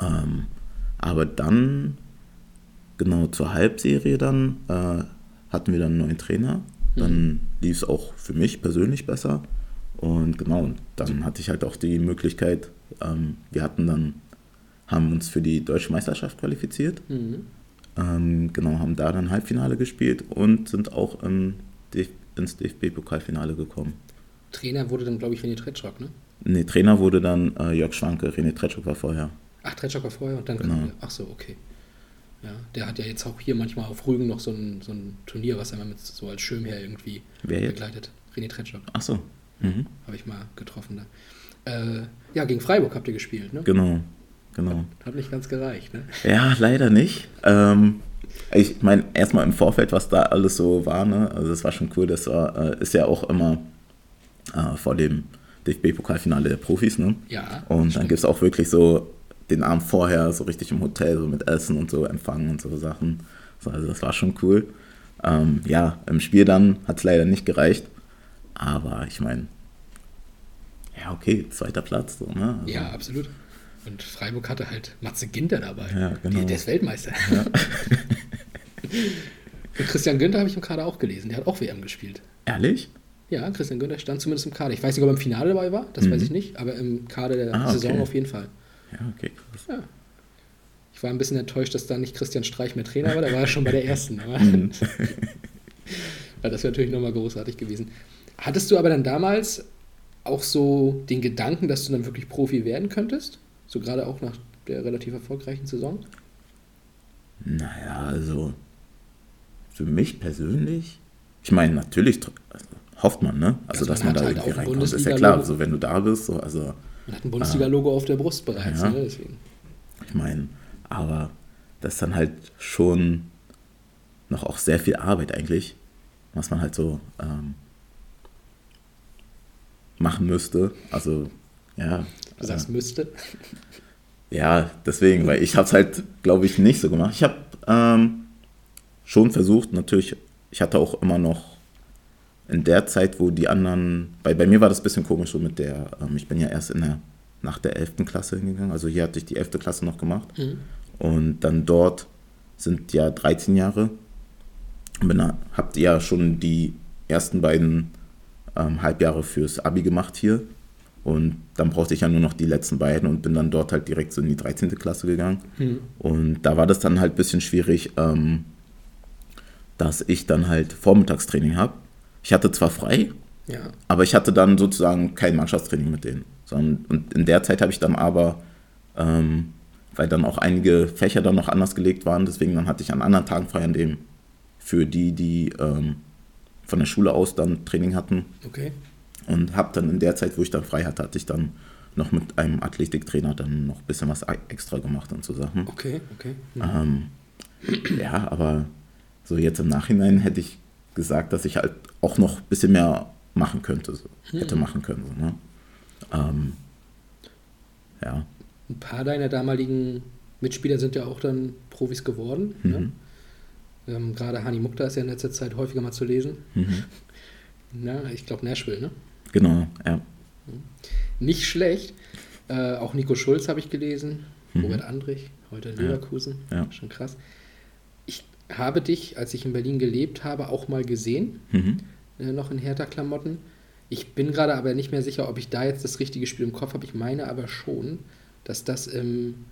ähm, aber dann, genau zur Halbserie dann, äh, hatten wir dann einen neuen Trainer. Dann lief es auch für mich persönlich besser. Und genau, dann hatte ich halt auch die Möglichkeit, ähm, wir hatten dann, haben uns für die deutsche Meisterschaft qualifiziert. Mhm. Ähm, genau, haben da dann Halbfinale gespielt und sind auch im DF ins DFB-Pokalfinale gekommen. Trainer wurde dann, glaube ich, René Tretschok, ne? Nee, Trainer wurde dann äh, Jörg Schwanke, René Tretschuk war vorher. Ach, Tretschok war vorher und dann Genau. kam. Ach so, okay. Ja, der hat ja jetzt auch hier manchmal auf Rügen noch so ein, so ein Turnier, was er mal mit so als Schirmherr irgendwie Wer jetzt? begleitet. René Tretschok Ach so. Mhm. habe ich mal getroffen da. Äh, ja, gegen Freiburg habt ihr gespielt, ne? Genau, genau. Hat nicht ganz gereicht, ne? Ja, leider nicht. Ähm, ich meine, erstmal im Vorfeld, was da alles so war, ne? Also das war schon cool. Das war, äh, ist ja auch immer äh, vor dem DFB-Pokalfinale der Profis, ne? Ja. Und dann gibt es auch wirklich so den Abend vorher so richtig im Hotel, so mit Essen und so empfangen und so Sachen. So, also das war schon cool. Ähm, ja, im Spiel dann hat es leider nicht gereicht. Aber ich meine, ja, okay, zweiter Platz. So, ne? Also, Ja, absolut. Und Freiburg hatte halt Matze Ginter dabei. Ja, genau. Die, der ist Weltmeister. Und Christian Günther habe ich im Kader auch gelesen. Der hat auch WM gespielt. Ehrlich? Ja, Christian Günther stand zumindest im Kader. Ich weiß nicht, ob er im Finale dabei war, das Mhm. weiß ich nicht, aber im Kader der Ah, Saison okay. auf jeden Fall. Ja, okay, krass. Ja. Ich war ein bisschen enttäuscht, dass da nicht Christian Streich mehr Trainer war, der war ja schon bei der ersten. Aber Mhm. ja, das wäre natürlich nochmal großartig gewesen. Hattest du aber dann damals auch so den Gedanken, dass du dann wirklich Profi werden könntest? So gerade auch nach der relativ erfolgreichen Saison? Naja, also für mich persönlich, ich meine, natürlich also, hofft man, ne? Also, Also dass man da halt irgendwie reinkommt. Ist ja klar, so wenn du da bist, so, also Man hat ein Bundesliga-Logo auf der Brust bereits, Ja. ne? Deswegen. ich meine, aber das ist dann halt schon noch auch sehr viel Arbeit eigentlich, was man halt so ähm, machen müsste. Also, ja. Du sagst, äh, müsste. Ja, deswegen, weil ich habe es halt, glaube ich, nicht so gemacht. Ich habe ähm, schon versucht, natürlich, ich hatte auch immer noch in der Zeit, wo die anderen, bei, bei mir war das ein bisschen komisch so mit der, ähm, ich bin ja erst in der, nach der 11. Klasse hingegangen, also hier hatte ich die 11. Klasse noch gemacht Mhm. und dann dort sind ja 13 Jahre, habt ihr ja schon die ersten beiden ähm, Halbjahre fürs Abi gemacht hier und dann brauchte ich ja nur noch die letzten beiden und bin dann dort halt direkt so in die 13. Klasse gegangen. Mhm. Und da war das dann halt ein bisschen schwierig, ähm, dass ich dann halt Vormittagstraining habe. Ich hatte zwar frei, Ja. aber ich hatte dann sozusagen kein Mannschaftstraining mit denen. Sondern, und in der Zeit habe ich dann aber, ähm, weil dann auch einige Fächer dann noch anders gelegt waren, deswegen dann hatte ich an anderen Tagen frei, an dem für die, die ähm, von der Schule aus dann Training hatten, Okay. und habe dann in der Zeit, wo ich dann frei hatte, hatte ich dann noch mit einem Athletiktrainer dann noch ein bisschen was extra gemacht und so Sachen. Okay, okay. Mhm. Ähm, ja, aber so jetzt im Nachhinein hätte ich gesagt, dass ich halt auch noch ein bisschen mehr machen könnte, so. hätte machen können. So, ne? ähm, ja, Ein paar deiner damaligen Mitspieler sind ja auch dann Profis geworden. Ne? Mhm. Ähm, Gerade Hani Mukta ist ja in letzter Zeit häufiger mal zu lesen. mhm. Na, ich glaube Nashville, ne? genau, ja. Nicht schlecht. Äh, auch Nico Schulz habe ich gelesen. Mhm. Robert Andrich, heute in Ja. Leverkusen. Ja. Schon krass. Ich habe dich, als ich in Berlin gelebt habe, auch mal gesehen. Mhm. äh, noch in Hertha-Klamotten. Ich bin gerade aber nicht mehr sicher, ob ich da jetzt das richtige Spiel im Kopf habe. Ich meine aber schon, dass das im,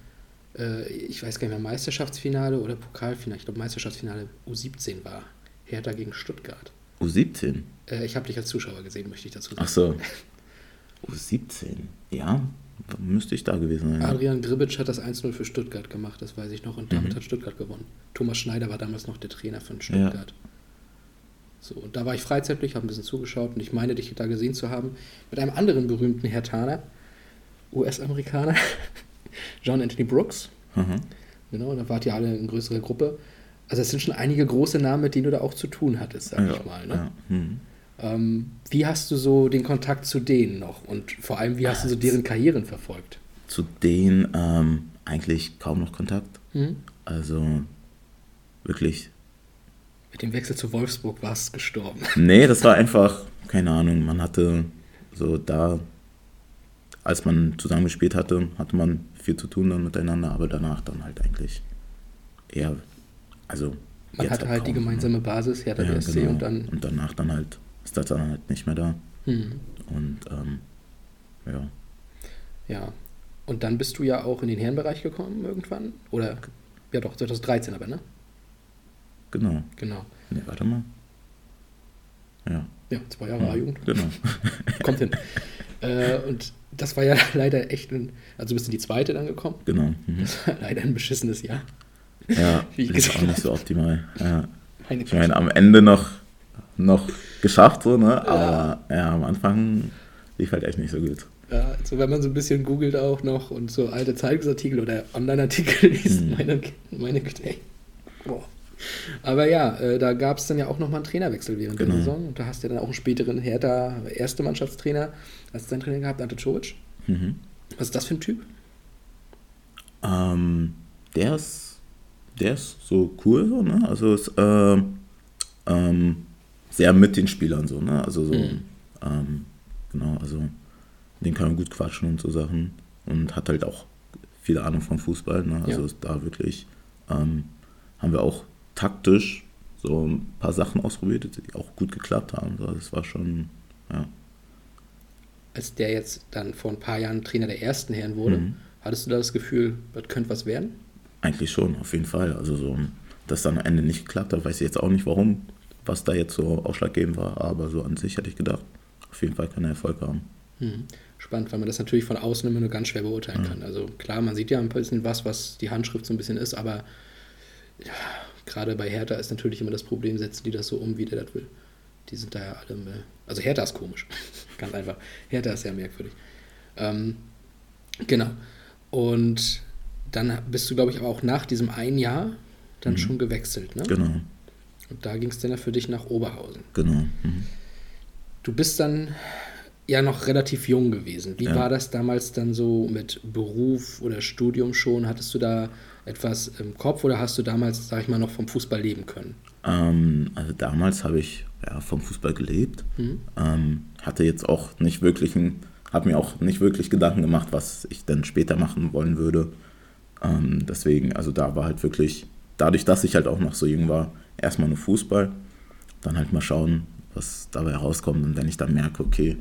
äh, ich weiß gar nicht mehr, Meisterschaftsfinale oder Pokalfinale, ich glaube Meisterschaftsfinale U17 war. Hertha gegen Stuttgart. U17. Äh, ich habe dich als Zuschauer gesehen, möchte ich dazu sagen. Ach so. U17. Ja, müsste ich da gewesen sein. ja. Adrian Gribitsch hat das 1-0 für Stuttgart gemacht, das weiß ich noch, und damit Mhm. hat Stuttgart gewonnen. Thomas Schneider war damals noch der Trainer von Stuttgart. So, und da war ich freizeitlich, habe ein bisschen zugeschaut und ich meine, dich da gesehen zu haben mit einem anderen berühmten Hertaner, US-Amerikaner, John Anthony Brooks. Mhm. Genau, da wart ihr alle in größerer Gruppe. Also es sind schon einige große Namen, mit denen du da auch zu tun hattest, sag ich mal. Ne? ja. Mhm. Ähm, wie hast du so den Kontakt zu denen noch und vor allem, wie hast du so deren Karrieren verfolgt? Zu denen ähm, eigentlich kaum noch Kontakt. Mhm. Also wirklich Mit dem Wechsel zu Wolfsburg warst gestorben. Nee, das war einfach, keine Ahnung, man hatte so da, als man zusammen gespielt hatte, hatte man viel zu tun dann miteinander, aber danach dann halt eigentlich eher, also Man hatte halt die abkommen, ne? gemeinsame Basis, Hertha Ja, BSC genau. und dann. und danach dann halt ist das dann halt nicht mehr da. Hm, Und ähm, ja, ja. Und dann bist du ja auch in den Herrenbereich gekommen irgendwann. Oder ja doch, 2013 aber, ne? genau. Genau. Ne, warte mal. Ja, Ja, zwei Jahre A-Jugend. genau. Kommt hin. äh, und das war ja leider echt ein, also du bist in die zweite dann gekommen. genau. Mhm. Das war leider ein beschissenes Jahr. Ja, Wie ich ist gesagt auch nicht so optimal. Ja. Ich meine, am Ende noch, noch geschafft, so, ne? Aber ja. am Anfang lief halt echt nicht so gut. Ja, also wenn man so ein bisschen googelt auch noch und so alte Zeitungsartikel oder Online-Artikel liest, Mhm. meine, meine Güte, ey. Boah. Aber ja, äh, da gab es dann ja auch nochmal einen Trainerwechsel während der Genau. Saison. Und da hast du ja dann auch einen späteren Hertha erste Mannschaftstrainer als dein Trainer gehabt, Ante Czovic. Mhm. Was ist das für ein Typ? Ähm, der ist, der ist so cool, so, ne? Also ist ähm, ähm, sehr mit den Spielern so, ne? Also so, Mhm. ähm, genau, also den kann man gut quatschen und so Sachen und hat halt auch viel Ahnung vom Fußball, ne? Also Ja. ist da wirklich ähm, haben wir auch taktisch so ein paar Sachen ausprobiert, die auch gut geklappt haben. Das war schon, ja. Als der jetzt dann vor ein paar Jahren Trainer der ersten Herren wurde, Mhm. hattest du da das Gefühl, das könnte was werden? Eigentlich schon, auf jeden Fall. Also so, dass dann am Ende nicht geklappt hat, weiß ich jetzt auch nicht warum, was da jetzt so ausschlaggebend war, aber so an sich hätte ich gedacht, auf jeden Fall kann er Erfolg haben. Mhm. Spannend, weil man das natürlich von außen immer nur ganz schwer beurteilen Mhm. kann. Also klar, man sieht ja ein bisschen was, was die Handschrift so ein bisschen ist, aber ja, gerade bei Hertha ist natürlich immer das Problem, setzen die das so um, wie der das will. Die sind da ja alle, äh, also Hertha ist komisch, ganz einfach. Hertha ist sehr merkwürdig. Ähm, genau. Und dann bist du, glaube ich, aber auch nach diesem einen Jahr dann Mhm. schon gewechselt, ne? Genau, Und da ging es dann ja für dich nach Oberhausen. genau. Mhm. Du bist dann ja noch relativ jung gewesen. Wie Ja. war das damals dann so mit Beruf oder Studium schon? Hattest du da etwas im Kopf oder hast du damals, sag ich mal, noch vom Fußball leben können? Ähm, also damals habe ich ja, vom Fußball gelebt, Mhm. ähm, hatte jetzt auch nicht wirklich, ein, habe mir auch nicht wirklich Gedanken gemacht, was ich dann später machen wollen würde. Ähm, deswegen, also da war halt wirklich, dadurch, dass ich halt auch noch so jung war, erstmal nur Fußball, dann halt mal schauen, was dabei rauskommt. Und wenn ich dann merke, okay,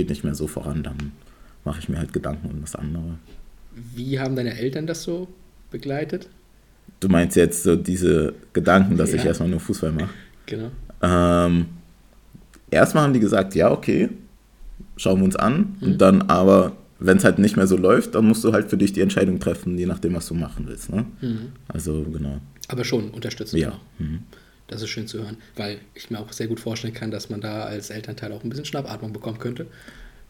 geht nicht mehr so voran, dann mache ich mir halt Gedanken um das andere. Wie haben deine Eltern das so begleitet? Du meinst jetzt so diese Gedanken, dass ich Ja. erstmal nur Fußball mache? Genau. Ähm, erstmal haben die gesagt, ja, okay, schauen wir uns an. Mhm. Und dann aber, wenn es halt nicht mehr so läuft, dann musst du halt für dich die Entscheidung treffen, je nachdem, was du machen willst. Ne? Mhm. Also, genau. Aber schon unterstützend. Ja. auch. Mhm. Das ist schön zu hören, weil ich mir auch sehr gut vorstellen kann, dass man da als Elternteil auch ein bisschen Schnappatmung bekommen könnte.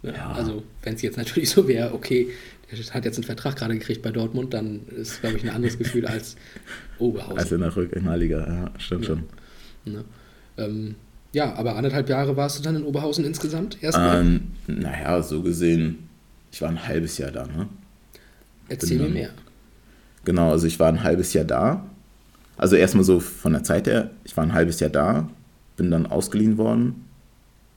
Ne? Ja. Also, wenn es jetzt natürlich so wäre, okay, der hat jetzt einen Vertrag gerade gekriegt bei Dortmund, dann ist, glaube ich, ein anderes Gefühl als Oberhausen. Also in der Regionalliga, ja, stimmt Ja. schon. Ne? Ähm, ja, aber anderthalb Jahre warst du dann in Oberhausen insgesamt erstmal. Ähm, naja, so gesehen, ich war ein halbes Jahr da, ne? Erzähl mir dann- mehr. Genau, also ich war ein halbes Jahr da. Also erstmal so von der Zeit her, ich war ein halbes Jahr da, bin dann ausgeliehen worden.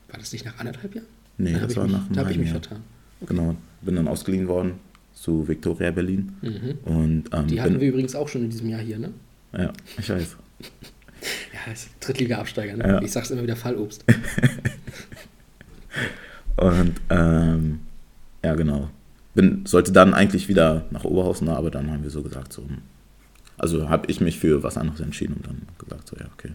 War das nicht nach anderthalb Jahren? Nee, Da das war mich, nach einem Da habe ich mich Jahr. vertan. Genau, bin dann ausgeliehen worden zu Viktoria Berlin. Mhm. Und, ähm, Die hatten bin, wir übrigens auch schon in diesem Jahr hier, ne? Ja, ich weiß. Ja, ist Drittliga-Absteiger, ne? Ja. Ich sag's immer wieder Fallobst. Und ähm, ja, genau. Bin, sollte dann eigentlich wieder nach Oberhausen, aber dann haben wir so gesagt, so, hm. Also habe ich mich für was anderes entschieden und dann gesagt, so, ja, okay.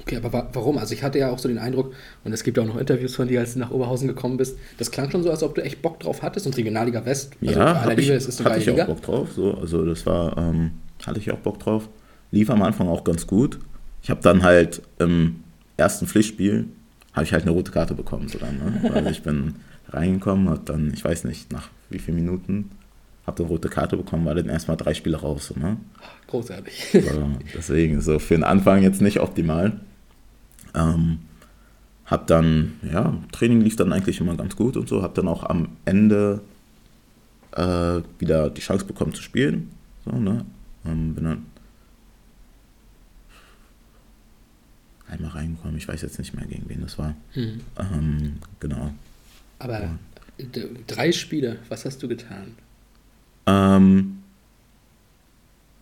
Okay, aber wa warum? Also ich hatte ja auch so den Eindruck, und es gibt ja auch noch Interviews von dir, als du nach Oberhausen gekommen bist, das klang schon so, als ob du echt Bock drauf hattest und Regionalliga West, also ja, bei Liebe, es ist eine hatte ich auch Liga. Bock drauf. So, also das war, ähm, hatte ich auch Bock drauf. Lief am Anfang auch ganz gut. Ich habe dann halt im ersten Pflichtspiel, habe ich halt eine rote Karte bekommen. So dann, ne? Also ich bin reingekommen, habe dann, ich weiß nicht, nach wie vielen Minuten, habe eine rote Karte bekommen, war dann erstmal drei Spiele raus. So, ne? Großartig. Also deswegen so für den Anfang jetzt nicht optimal. Ähm, hab dann, ja, Training lief dann eigentlich immer ganz gut und so. Hab dann auch am Ende äh, wieder die Chance bekommen zu spielen. So, ne? Ähm, bin dann einmal reingekommen. Ich weiß jetzt nicht mehr, gegen wen das war. Hm. Ähm, genau. Aber d- drei Spiele, was hast du getan? Ähm,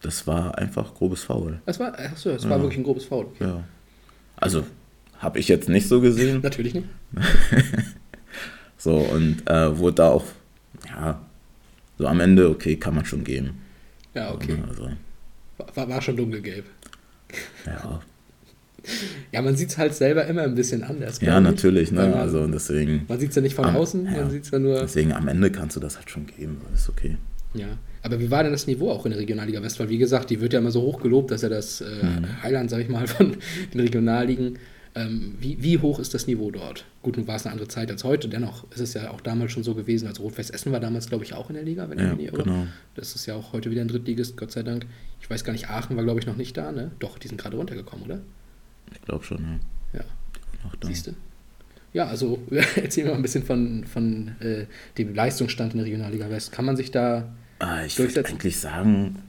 Das war einfach grobes Foul. Das war, achso, das war Ja. wirklich ein grobes Foul. Okay. Ja. Also, habe ich jetzt nicht so gesehen. Natürlich nicht. So, und äh, wurde da auch, ja, so am Ende, okay, kann man schon geben. Ja, okay. Also, War, war schon dunkelgelb. ja, Ja, man sieht es halt selber immer ein bisschen anders. ja, natürlich, ne? man- Also, und deswegen, Man sieht es ja nicht von Am- außen, ja. man sieht es ja nur. deswegen am Ende kannst du das halt schon geben. Ist okay. Ja. Aber wie war denn das Niveau auch in der Regionalliga West? Weil, wie gesagt, die wird ja immer so hoch gelobt, dass er das äh, Mhm. Highland, sag ich mal, von den Regionalligen. Ähm, wie, wie hoch ist das Niveau dort? Gut, nun war es eine andere Zeit als heute, dennoch ist es ja auch damals schon so gewesen. Also Rot-Weiß Essen war damals, glaube ich, auch in der Liga, wenn ich Ja, mich nicht irre. genau. Das ist ja auch heute wieder ein Drittligist, Gott sei Dank. Ich weiß gar nicht, Aachen war, glaube ich, noch nicht da, ne? Doch, die sind gerade runtergekommen, oder? Ich glaube schon, ja. Ja. Noch da. Siehst du? Ja, also erzähl mir mal ein bisschen von, von äh, dem Leistungsstand in der Regionalliga West. Kann man sich da. Ah, ich würde Durchsetzen. eigentlich sagen,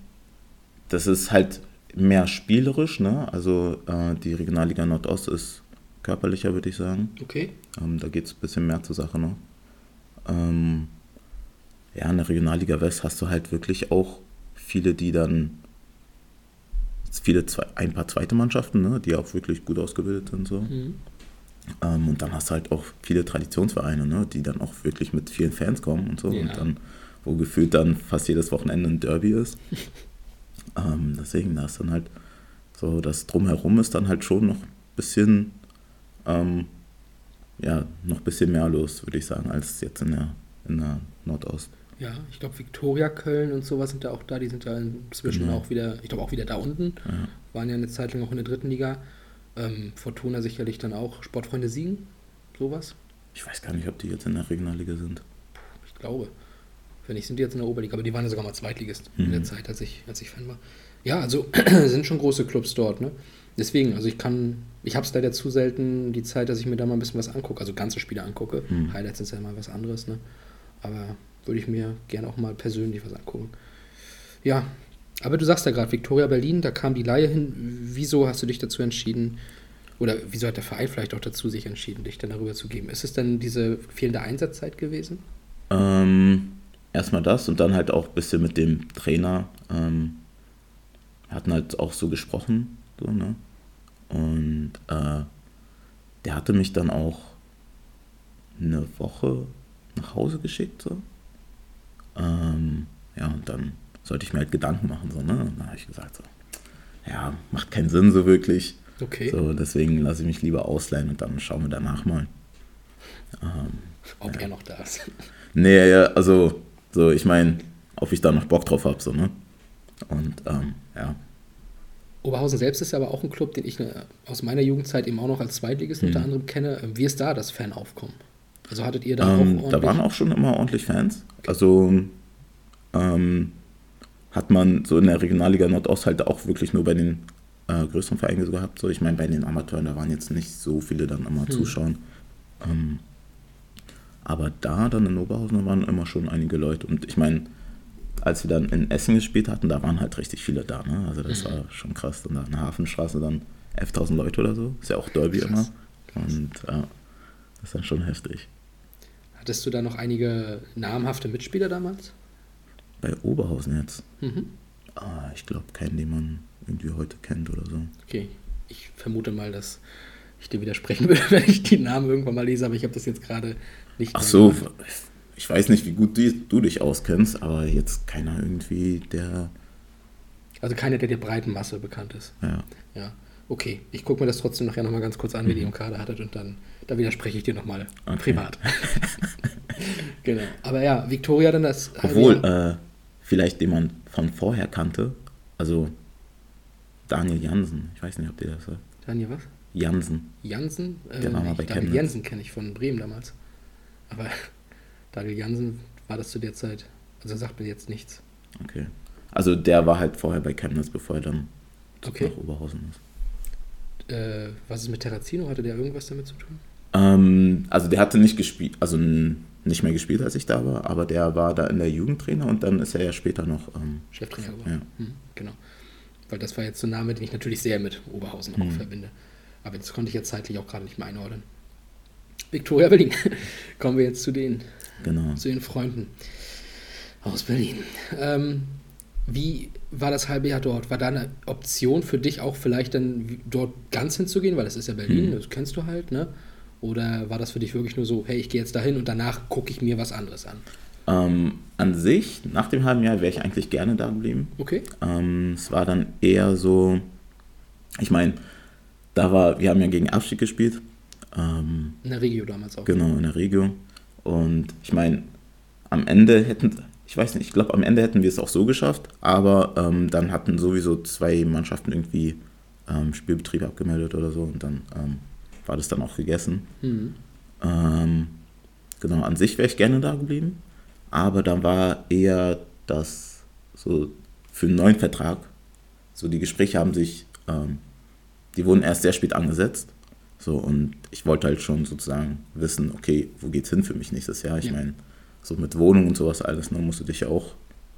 das ist halt mehr spielerisch, ne? Also äh, die Regionalliga Nordost ist körperlicher, würde ich sagen. Okay. Ähm, da geht es ein bisschen mehr zur Sache noch. Ähm, ja, in der Regionalliga West hast du halt wirklich auch viele, die dann viele, zwei, ein paar zweite Mannschaften, ne, die auch wirklich gut ausgebildet sind. So. Mhm. Ähm, und dann hast du halt auch viele Traditionsvereine, ne, die dann auch wirklich mit vielen Fans kommen und so. Ja. Und dann, wo gefühlt dann fast jedes Wochenende ein Derby ist. ähm, deswegen, da ist dann halt so, das Drumherum ist dann halt schon noch ein bisschen, ähm, ja, noch ein bisschen mehr los, würde ich sagen, als jetzt in der, in der Nordost. Ja, ich glaube, Viktoria Köln und sowas sind da auch da. Die sind da inzwischen Genau. auch wieder, ich glaube, auch wieder da unten. Ja. Waren ja eine Zeit lang auch in der dritten Liga. Ähm, Fortuna sicherlich dann auch. Sportfreunde Siegen, sowas. Ich weiß gar nicht, ob die jetzt in der Regionalliga sind. Ich glaube. Wenn nicht, sind die jetzt in der Oberliga, aber die waren ja sogar mal Zweitligist in der Mhm. Zeit, als ich, als ich Fan war. Ja, also sind schon große Clubs dort, ne? Deswegen, also ich kann, ich habe es leider zu selten die Zeit, dass ich mir da mal ein bisschen was angucke, also ganze Spiele angucke. Mhm. Highlights sind ja mal was anderes, ne? Aber würde ich mir gerne auch mal persönlich was angucken. Ja, aber du sagst ja gerade, Viktoria Berlin, da kam die Laie hin. Wieso hast du dich dazu entschieden, oder wieso hat der Verein vielleicht auch dazu sich entschieden, dich dann darüber zu geben? Ist es denn diese fehlende Einsatzzeit gewesen? Ähm, erstmal das und dann halt auch ein bisschen mit dem Trainer. Ähm, wir hatten halt auch so gesprochen. So, ne? Und äh, der hatte mich dann auch eine Woche nach Hause geschickt. So. Ähm, ja, und dann sollte ich mir halt Gedanken machen. So, ne? Und dann habe ich gesagt, so, ja, macht keinen Sinn so wirklich. Okay. So, deswegen lasse ich mich lieber ausleihen und dann schauen wir danach mal. Ähm, Ob er noch da ist. Nee, ja, also, so, ich meine, ob ich da noch Bock drauf habe, so, ne? Und, ähm, ja. Oberhausen selbst ist ja aber auch ein Club, den ich äh, aus meiner Jugendzeit eben auch noch als Zweitligist Mhm. unter anderem kenne. Ähm, Wie ist da das Fanaufkommen? Also hattet ihr da Ähm, auch da waren auch schon immer ordentlich Fans. Also, ähm, hat man so in der Regionalliga Nordost halt auch wirklich nur bei den äh, größeren Vereinen so gehabt. So, ich meine, bei den Amateuren, da waren jetzt nicht so viele dann immer zuschauen. Ähm, aber da dann in Oberhausen da waren immer schon einige Leute. Und ich meine, als wir dann in Essen gespielt hatten, da waren halt richtig viele da. Ne? Also das war schon krass. Und da in der Hafenstraße dann 11.000 Leute oder so. Ist ja auch Derby Krass. immer. Und äh, das ist dann schon heftig. Hattest du da noch einige namhafte Mitspieler damals? Bei Oberhausen jetzt. Mhm. Ah, ich glaube, keinen, den man irgendwie heute kennt oder so. Okay, ich vermute mal, dass ich dir widersprechen würde, wenn ich die Namen irgendwann mal lese, aber ich habe das jetzt gerade nicht. Ach so, gemacht. ich weiß nicht, wie gut die, du dich auskennst, aber jetzt keiner irgendwie, der. Also keiner, der der breiten Masse bekannt ist. Ja, Ja, okay. Ich gucke mir das trotzdem nachher nochmal ganz kurz an, wie die im Kader hattet und dann, da widerspreche ich dir nochmal Mhm. Okay. privat. genau. Aber ja, Victoria dann das. obwohl, äh, vielleicht den man von vorher kannte. Also Daniel Jansen. Ich weiß nicht, ob dir das sagt. Daniel was? Jansen. Jansen? Der war mal ich- bei Daniel Chemnitz. Jensen kenne ich von Bremen damals. Aber Daniel Jansen war das zu der Zeit. Also sagt mir jetzt nichts. Okay. Also der war halt vorher bei Chemnitz, bevor er dann Okay. nach Oberhausen ist. Äh, was ist mit Terrazino? Hatte der irgendwas damit zu tun? Ähm, also der hatte nicht gespielt, also nicht mehr gespielt, als ich da war, aber der war da in der Jugendtrainer und dann ist er ja später noch. Ähm, Cheftrainer Ja. geworden. Hm, genau. Weil das war jetzt so ein Name, den ich natürlich sehr mit Oberhausen auch Mhm. verbinde. Aber das konnte ich jetzt zeitlich auch gerade nicht mehr einordnen. Victoria Berlin. Kommen wir jetzt zu den, genau. zu den Freunden aus Berlin. Ähm, Wie war das halbe Jahr dort? War da eine Option für dich auch vielleicht dann dort ganz hinzugehen, weil das ist ja Berlin, Mhm. das kennst du halt, ne? Oder war das für dich wirklich nur so, hey, ich gehe jetzt dahin und danach gucke ich mir was anderes an? Ähm, an sich, nach dem halben Jahr wäre ich eigentlich gerne da geblieben. Okay? Ähm, es war dann eher so, ich meine, da war, wir haben ja gegen Abstieg gespielt. Ähm, In der Regio damals auch. Genau, in der Regio. Und ich meine, am Ende hätten, ich weiß nicht, ich glaube, am Ende hätten wir es auch so geschafft, aber ähm, dann hatten sowieso zwei Mannschaften irgendwie ähm, Spielbetrieb abgemeldet oder so und dann ähm, war das dann auch gegessen. Mhm. Ähm, genau, an sich wäre ich gerne da geblieben, aber dann war eher das so für einen neuen Vertrag, so die Gespräche haben sich, ähm, die wurden erst sehr spät angesetzt. So, und ich wollte halt schon sozusagen wissen, okay, wo geht's hin für mich nächstes Jahr? Ich Ja. meine, so mit Wohnung und sowas alles, ne, musst du dich ja auch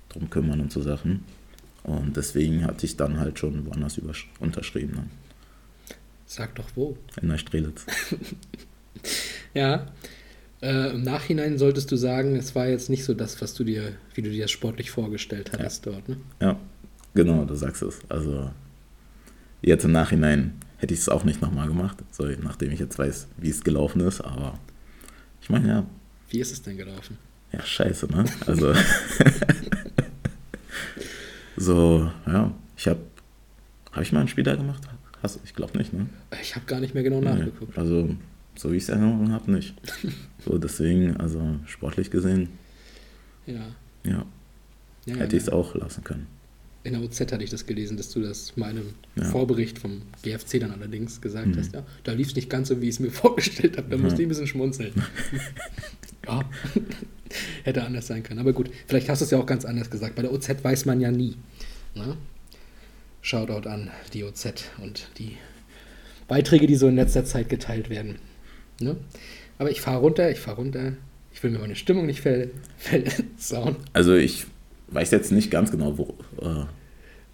drum kümmern und so Sachen. Und deswegen hatte ich dann halt schon woanders unterschrieben, ne? Sag doch wo. in der Strelitz. Ja. Äh, Im Nachhinein solltest du sagen, es war jetzt nicht so das, was du dir, wie du dir das sportlich vorgestellt hattest dort, ne? Ja, genau, du sagst es. Also jetzt im Nachhinein hätte ich es auch nicht nochmal gemacht, so, nachdem ich jetzt weiß, wie es gelaufen ist, aber ich meine, ja, Wie ist es denn gelaufen? ja, scheiße, ne? Also so, ja, ich habe, habe ich mal einen Spieler gemacht? Hast, ich glaube nicht, ne? Ich habe gar nicht mehr genau Nee, nachgeguckt. Also, so wie ich es in Erinnerung habe, nicht. So, deswegen, also sportlich gesehen, Ja. ja, ja hätte ich es auch lassen können. In der OZ hatte ich das gelesen, dass du das meinem Ja. Vorbericht vom GFC dann allerdings gesagt Mhm. hast. Ja, da lief es nicht ganz so, wie ich es mir vorgestellt habe. Da Ja. musste ich ein bisschen schmunzeln. ja, hätte anders sein können. Aber gut, vielleicht hast du es ja auch ganz anders gesagt. Bei der OZ weiß man ja nie. Ne? Shoutout an die OZ und die Beiträge, die so in letzter Zeit geteilt werden. Ne? Aber ich fahre runter, ich fahre runter. Ich will mir meine Stimmung nicht ver versauen. Also ich weiß jetzt nicht ganz genau, wo. Äh,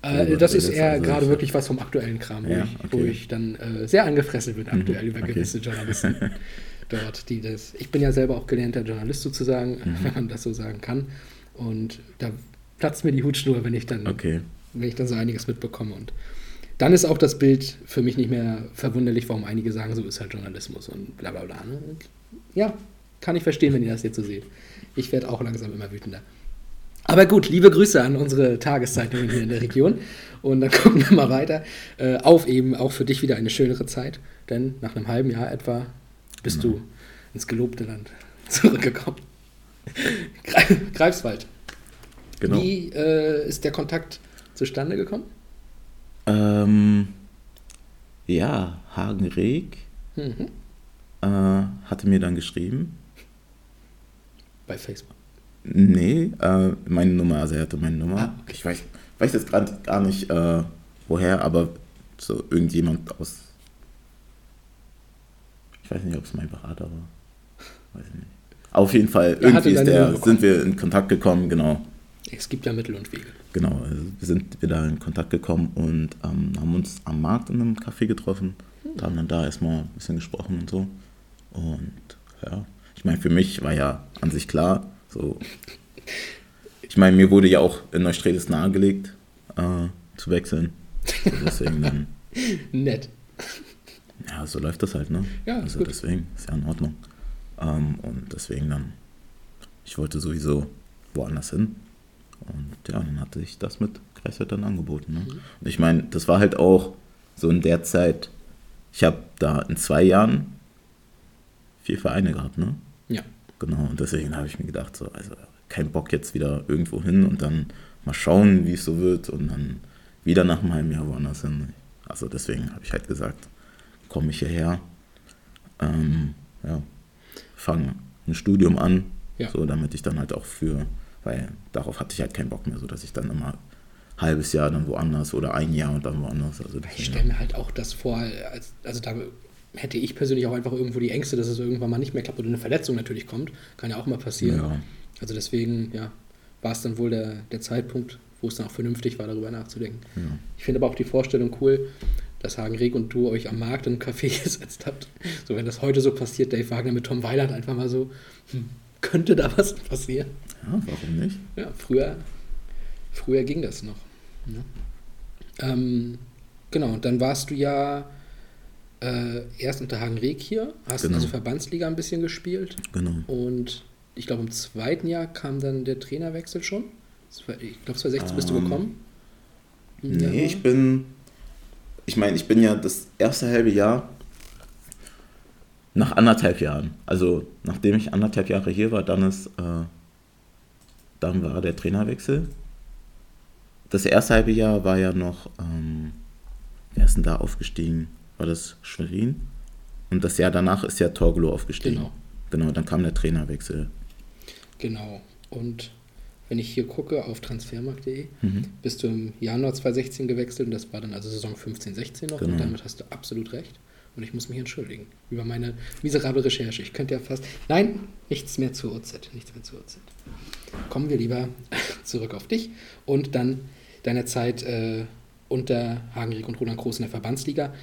Äh, das ist eher also gerade ich- wirklich was vom aktuellen Kram, wo, Ja, ich, wo okay. ich dann äh, sehr angefressen bin aktuell Mhm, über okay. gewisse Journalisten dort, die das. Ich bin ja selber auch gelernter Journalist sozusagen, Mhm. wenn man das so sagen kann. Und da platzt mir die Hutschnur, wenn ich dann, okay. Wenn ich dann so einiges mitbekomme. Und dann ist auch das Bild für mich nicht mehr verwunderlich, warum einige sagen, so ist halt Journalismus und bla bla bla. Ne? Ja, kann ich verstehen, wenn ihr das jetzt so seht. Ich werde auch langsam immer wütender. Aber gut, liebe Grüße an unsere Tageszeitungen hier in der Region. Und dann gucken wir mal weiter. Äh, auf eben auch für dich wieder eine schönere Zeit. Denn nach einem halben Jahr etwa bist Genau. du ins gelobte Land zurückgekommen. Gre- Greifswald. Genau. Wie äh, ist der Kontakt zustande gekommen? Ähm, ja, Hagen Reg Mhm. äh, hatte mir dann geschrieben. Bei Facebook. Nee, äh, meine Nummer, also er hatte meine Nummer. Ah, okay. Ich weiß, weiß jetzt gerade gar nicht, äh, woher, aber so irgendjemand aus. Ich weiß nicht, ob es mein Berater war. Weiß ich nicht. Auf jeden Fall, irgendwie ist der, sind wir in Kontakt gekommen, genau. Es gibt ja Mittel und Wege. Genau, also wir sind wieder in Kontakt gekommen und ähm, haben uns am Markt in einem Café getroffen und haben dann da erstmal ein bisschen gesprochen und so. Und ja, ich meine, für mich war ja an sich klar, so. Ich meine, mir wurde ja auch in Neustrelitz nahegelegt, äh, zu wechseln. So, deswegen dann, Nett. ja, so läuft das halt, ne? Ja, also gut. deswegen, ist ja in Ordnung. Ähm, und deswegen dann, ich wollte sowieso woanders hin. Und ja, dann hatte ich das mit Greifswald dann angeboten. Ne? Und ich meine, das war halt auch so in der Zeit, ich habe da in zwei Jahren vier Vereine gehabt, ne? Ja. Genau, und deswegen habe ich mir gedacht, so, also kein Bock jetzt wieder irgendwo hin und dann mal schauen, wie es so wird und dann wieder nach einem halben Jahr woanders hin. Also deswegen habe ich halt gesagt, komme ich hierher, ähm, ja, fange ein Studium an, Ja. so damit ich dann halt auch für, weil darauf hatte ich halt keinen Bock mehr, so dass ich dann immer halbes Jahr dann woanders oder ein Jahr und dann woanders. Also Ich stelle mir halt auch das vor, als, also da hätte ich persönlich auch einfach irgendwo die Ängste, dass es irgendwann mal nicht mehr klappt oder eine Verletzung natürlich kommt. Kann ja auch mal passieren. ja, Also deswegen, ja, war es dann wohl der, der Zeitpunkt, wo es dann auch vernünftig war, darüber nachzudenken. ja. Ich finde aber auch die Vorstellung cool, dass Hagen Reg und du euch am Markt in einem Café gesetzt habt. So, wenn das heute so passiert, Dave Wagner mit Tom Weiland einfach mal so, hm, könnte da was passieren? Ja, warum nicht? Ja, früher, Früher ging das noch. Ja. Ähm, genau, dann warst du ja äh, erst unter Hagen Reg hier, hast Genau. also Verbandsliga ein bisschen gespielt. Genau. Und ich glaube, im zweiten Jahr kam dann der Trainerwechsel schon. Ich glaube, 2016 bist du Ähm, gekommen. Nee, Januar. ich bin. Ich meine, ich bin ja das erste halbe Jahr nach anderthalb Jahren. Also nachdem ich anderthalb Jahre hier war, dann ist, äh, dann war der Trainerwechsel. Das erste halbe Jahr war ja noch, ähm, wer ist denn da aufgestiegen? War das Schwerin? Und das Jahr danach ist ja Torgelow aufgestiegen. Genau. Genau, dann kam der Trainerwechsel. Genau. Und wenn ich hier gucke auf transfermarkt.de, Mhm. bist du im Januar 2016 gewechselt und das war dann also Saison 15, 16 noch und Genau. damit hast du absolut recht. Und ich muss mich entschuldigen über meine miserable Recherche. Ich könnte ja fast. Nein, nichts mehr zur OZ. Nichts mehr zur OZ. Kommen wir lieber zurück auf dich und dann deine Zeit äh, unter Hagenrick und Roland Groß in der Verbandsliga.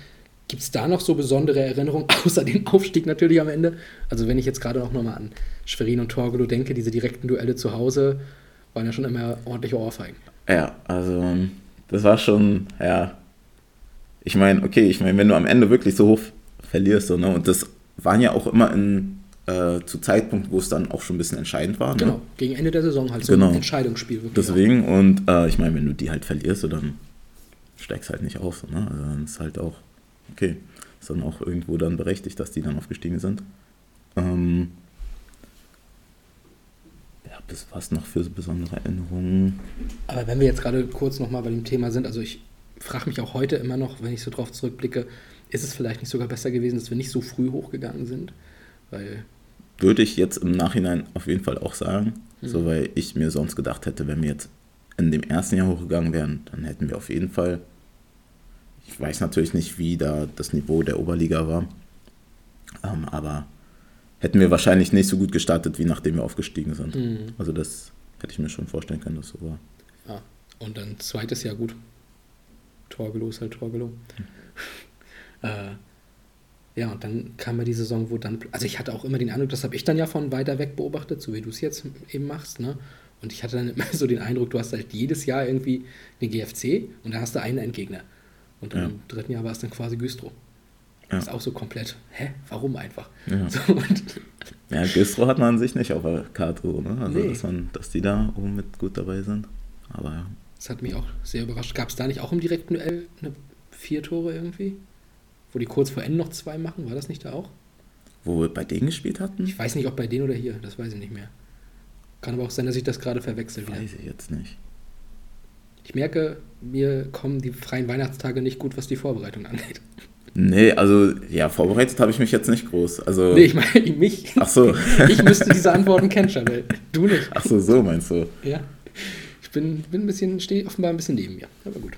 Gibt es da noch so besondere Erinnerungen, außer den Aufstieg natürlich am Ende? Also wenn ich jetzt gerade auch nochmal an Schwerin und Torgelow denke, diese direkten Duelle zu Hause waren ja schon immer ordentliche Ohrfeigen. Ja, also das war schon, ja. Ich meine, okay, ich meine, wenn du am Ende wirklich so hoch verlierst, so, ne, und das waren ja auch immer in, äh, zu Zeitpunkten, wo es dann auch schon ein bisschen entscheidend war. Ne? Genau, gegen Ende der Saison halt so Genau. ein Entscheidungsspiel. Wirklich Deswegen, und äh, ich meine, wenn du die halt verlierst, so, dann steigst halt nicht auf. So, ne? Also dann ist halt auch, okay, ist dann auch irgendwo dann berechtigt, dass die dann aufgestiegen sind. Ähm, ja, bis was noch für so besondere Erinnerungen? Aber wenn wir jetzt gerade kurz nochmal bei dem Thema sind, also ich frage mich auch heute immer noch, wenn ich so drauf zurückblicke, ist es vielleicht nicht sogar besser gewesen, dass wir nicht so früh hochgegangen sind? Weil, Würde ich jetzt im Nachhinein auf jeden Fall auch sagen, so weil ich mir sonst gedacht hätte, wenn wir jetzt in dem ersten Jahr hochgegangen wären, dann hätten wir auf jeden Fall, ich weiß natürlich nicht, wie da das Niveau der Oberliga war, ähm, aber hätten wir wahrscheinlich nicht so gut gestartet, wie nachdem wir aufgestiegen sind. Mhm. Also das hätte ich mir schon vorstellen können, dass so war. ja, und dann zweites Jahr gut. Torgelow ist halt Torgelow. äh, ja, und dann kam ja die Saison, wo dann, also ich hatte auch immer den Eindruck, das habe ich dann ja von weiter weg beobachtet, so wie du es jetzt eben machst, ne? Und ich hatte dann immer so den Eindruck, du hast halt jedes Jahr irgendwie den GFC und da hast du einen Endgegner. Und Ja. im dritten Jahr war es dann quasi Güstrow. Ja. Ist auch so komplett, hä? Warum einfach? Ja. So, Ja, Güstrow hat man an sich nicht auf der Karte, so, ne? Also Nee. dass, man, dass die da oben mit gut dabei sind. Aber ja. Das hat mich auch sehr überrascht. Gab es da nicht auch im direkten Duell eine vier Tore irgendwie? Wo die kurz vor Ende noch zwei machen? War das nicht da auch? Wo wir bei denen gespielt hatten? Ich weiß nicht, ob bei denen oder hier, das weiß ich nicht mehr. Kann aber auch sein, dass ich das gerade verwechsel wieder. Weiß ich jetzt nicht. Ich merke, mir kommen die freien Weihnachtstage nicht gut, was die Vorbereitung angeht. Nee, also ja, vorbereitet habe ich mich jetzt nicht groß. Also, Nee, ich meine mich. ach so, Ich müsste diese Antworten kennen, Chanel. Du nicht. ach so, so meinst du. Ja. Ich bin, bin ein bisschen, stehe offenbar ein bisschen neben mir. Aber gut.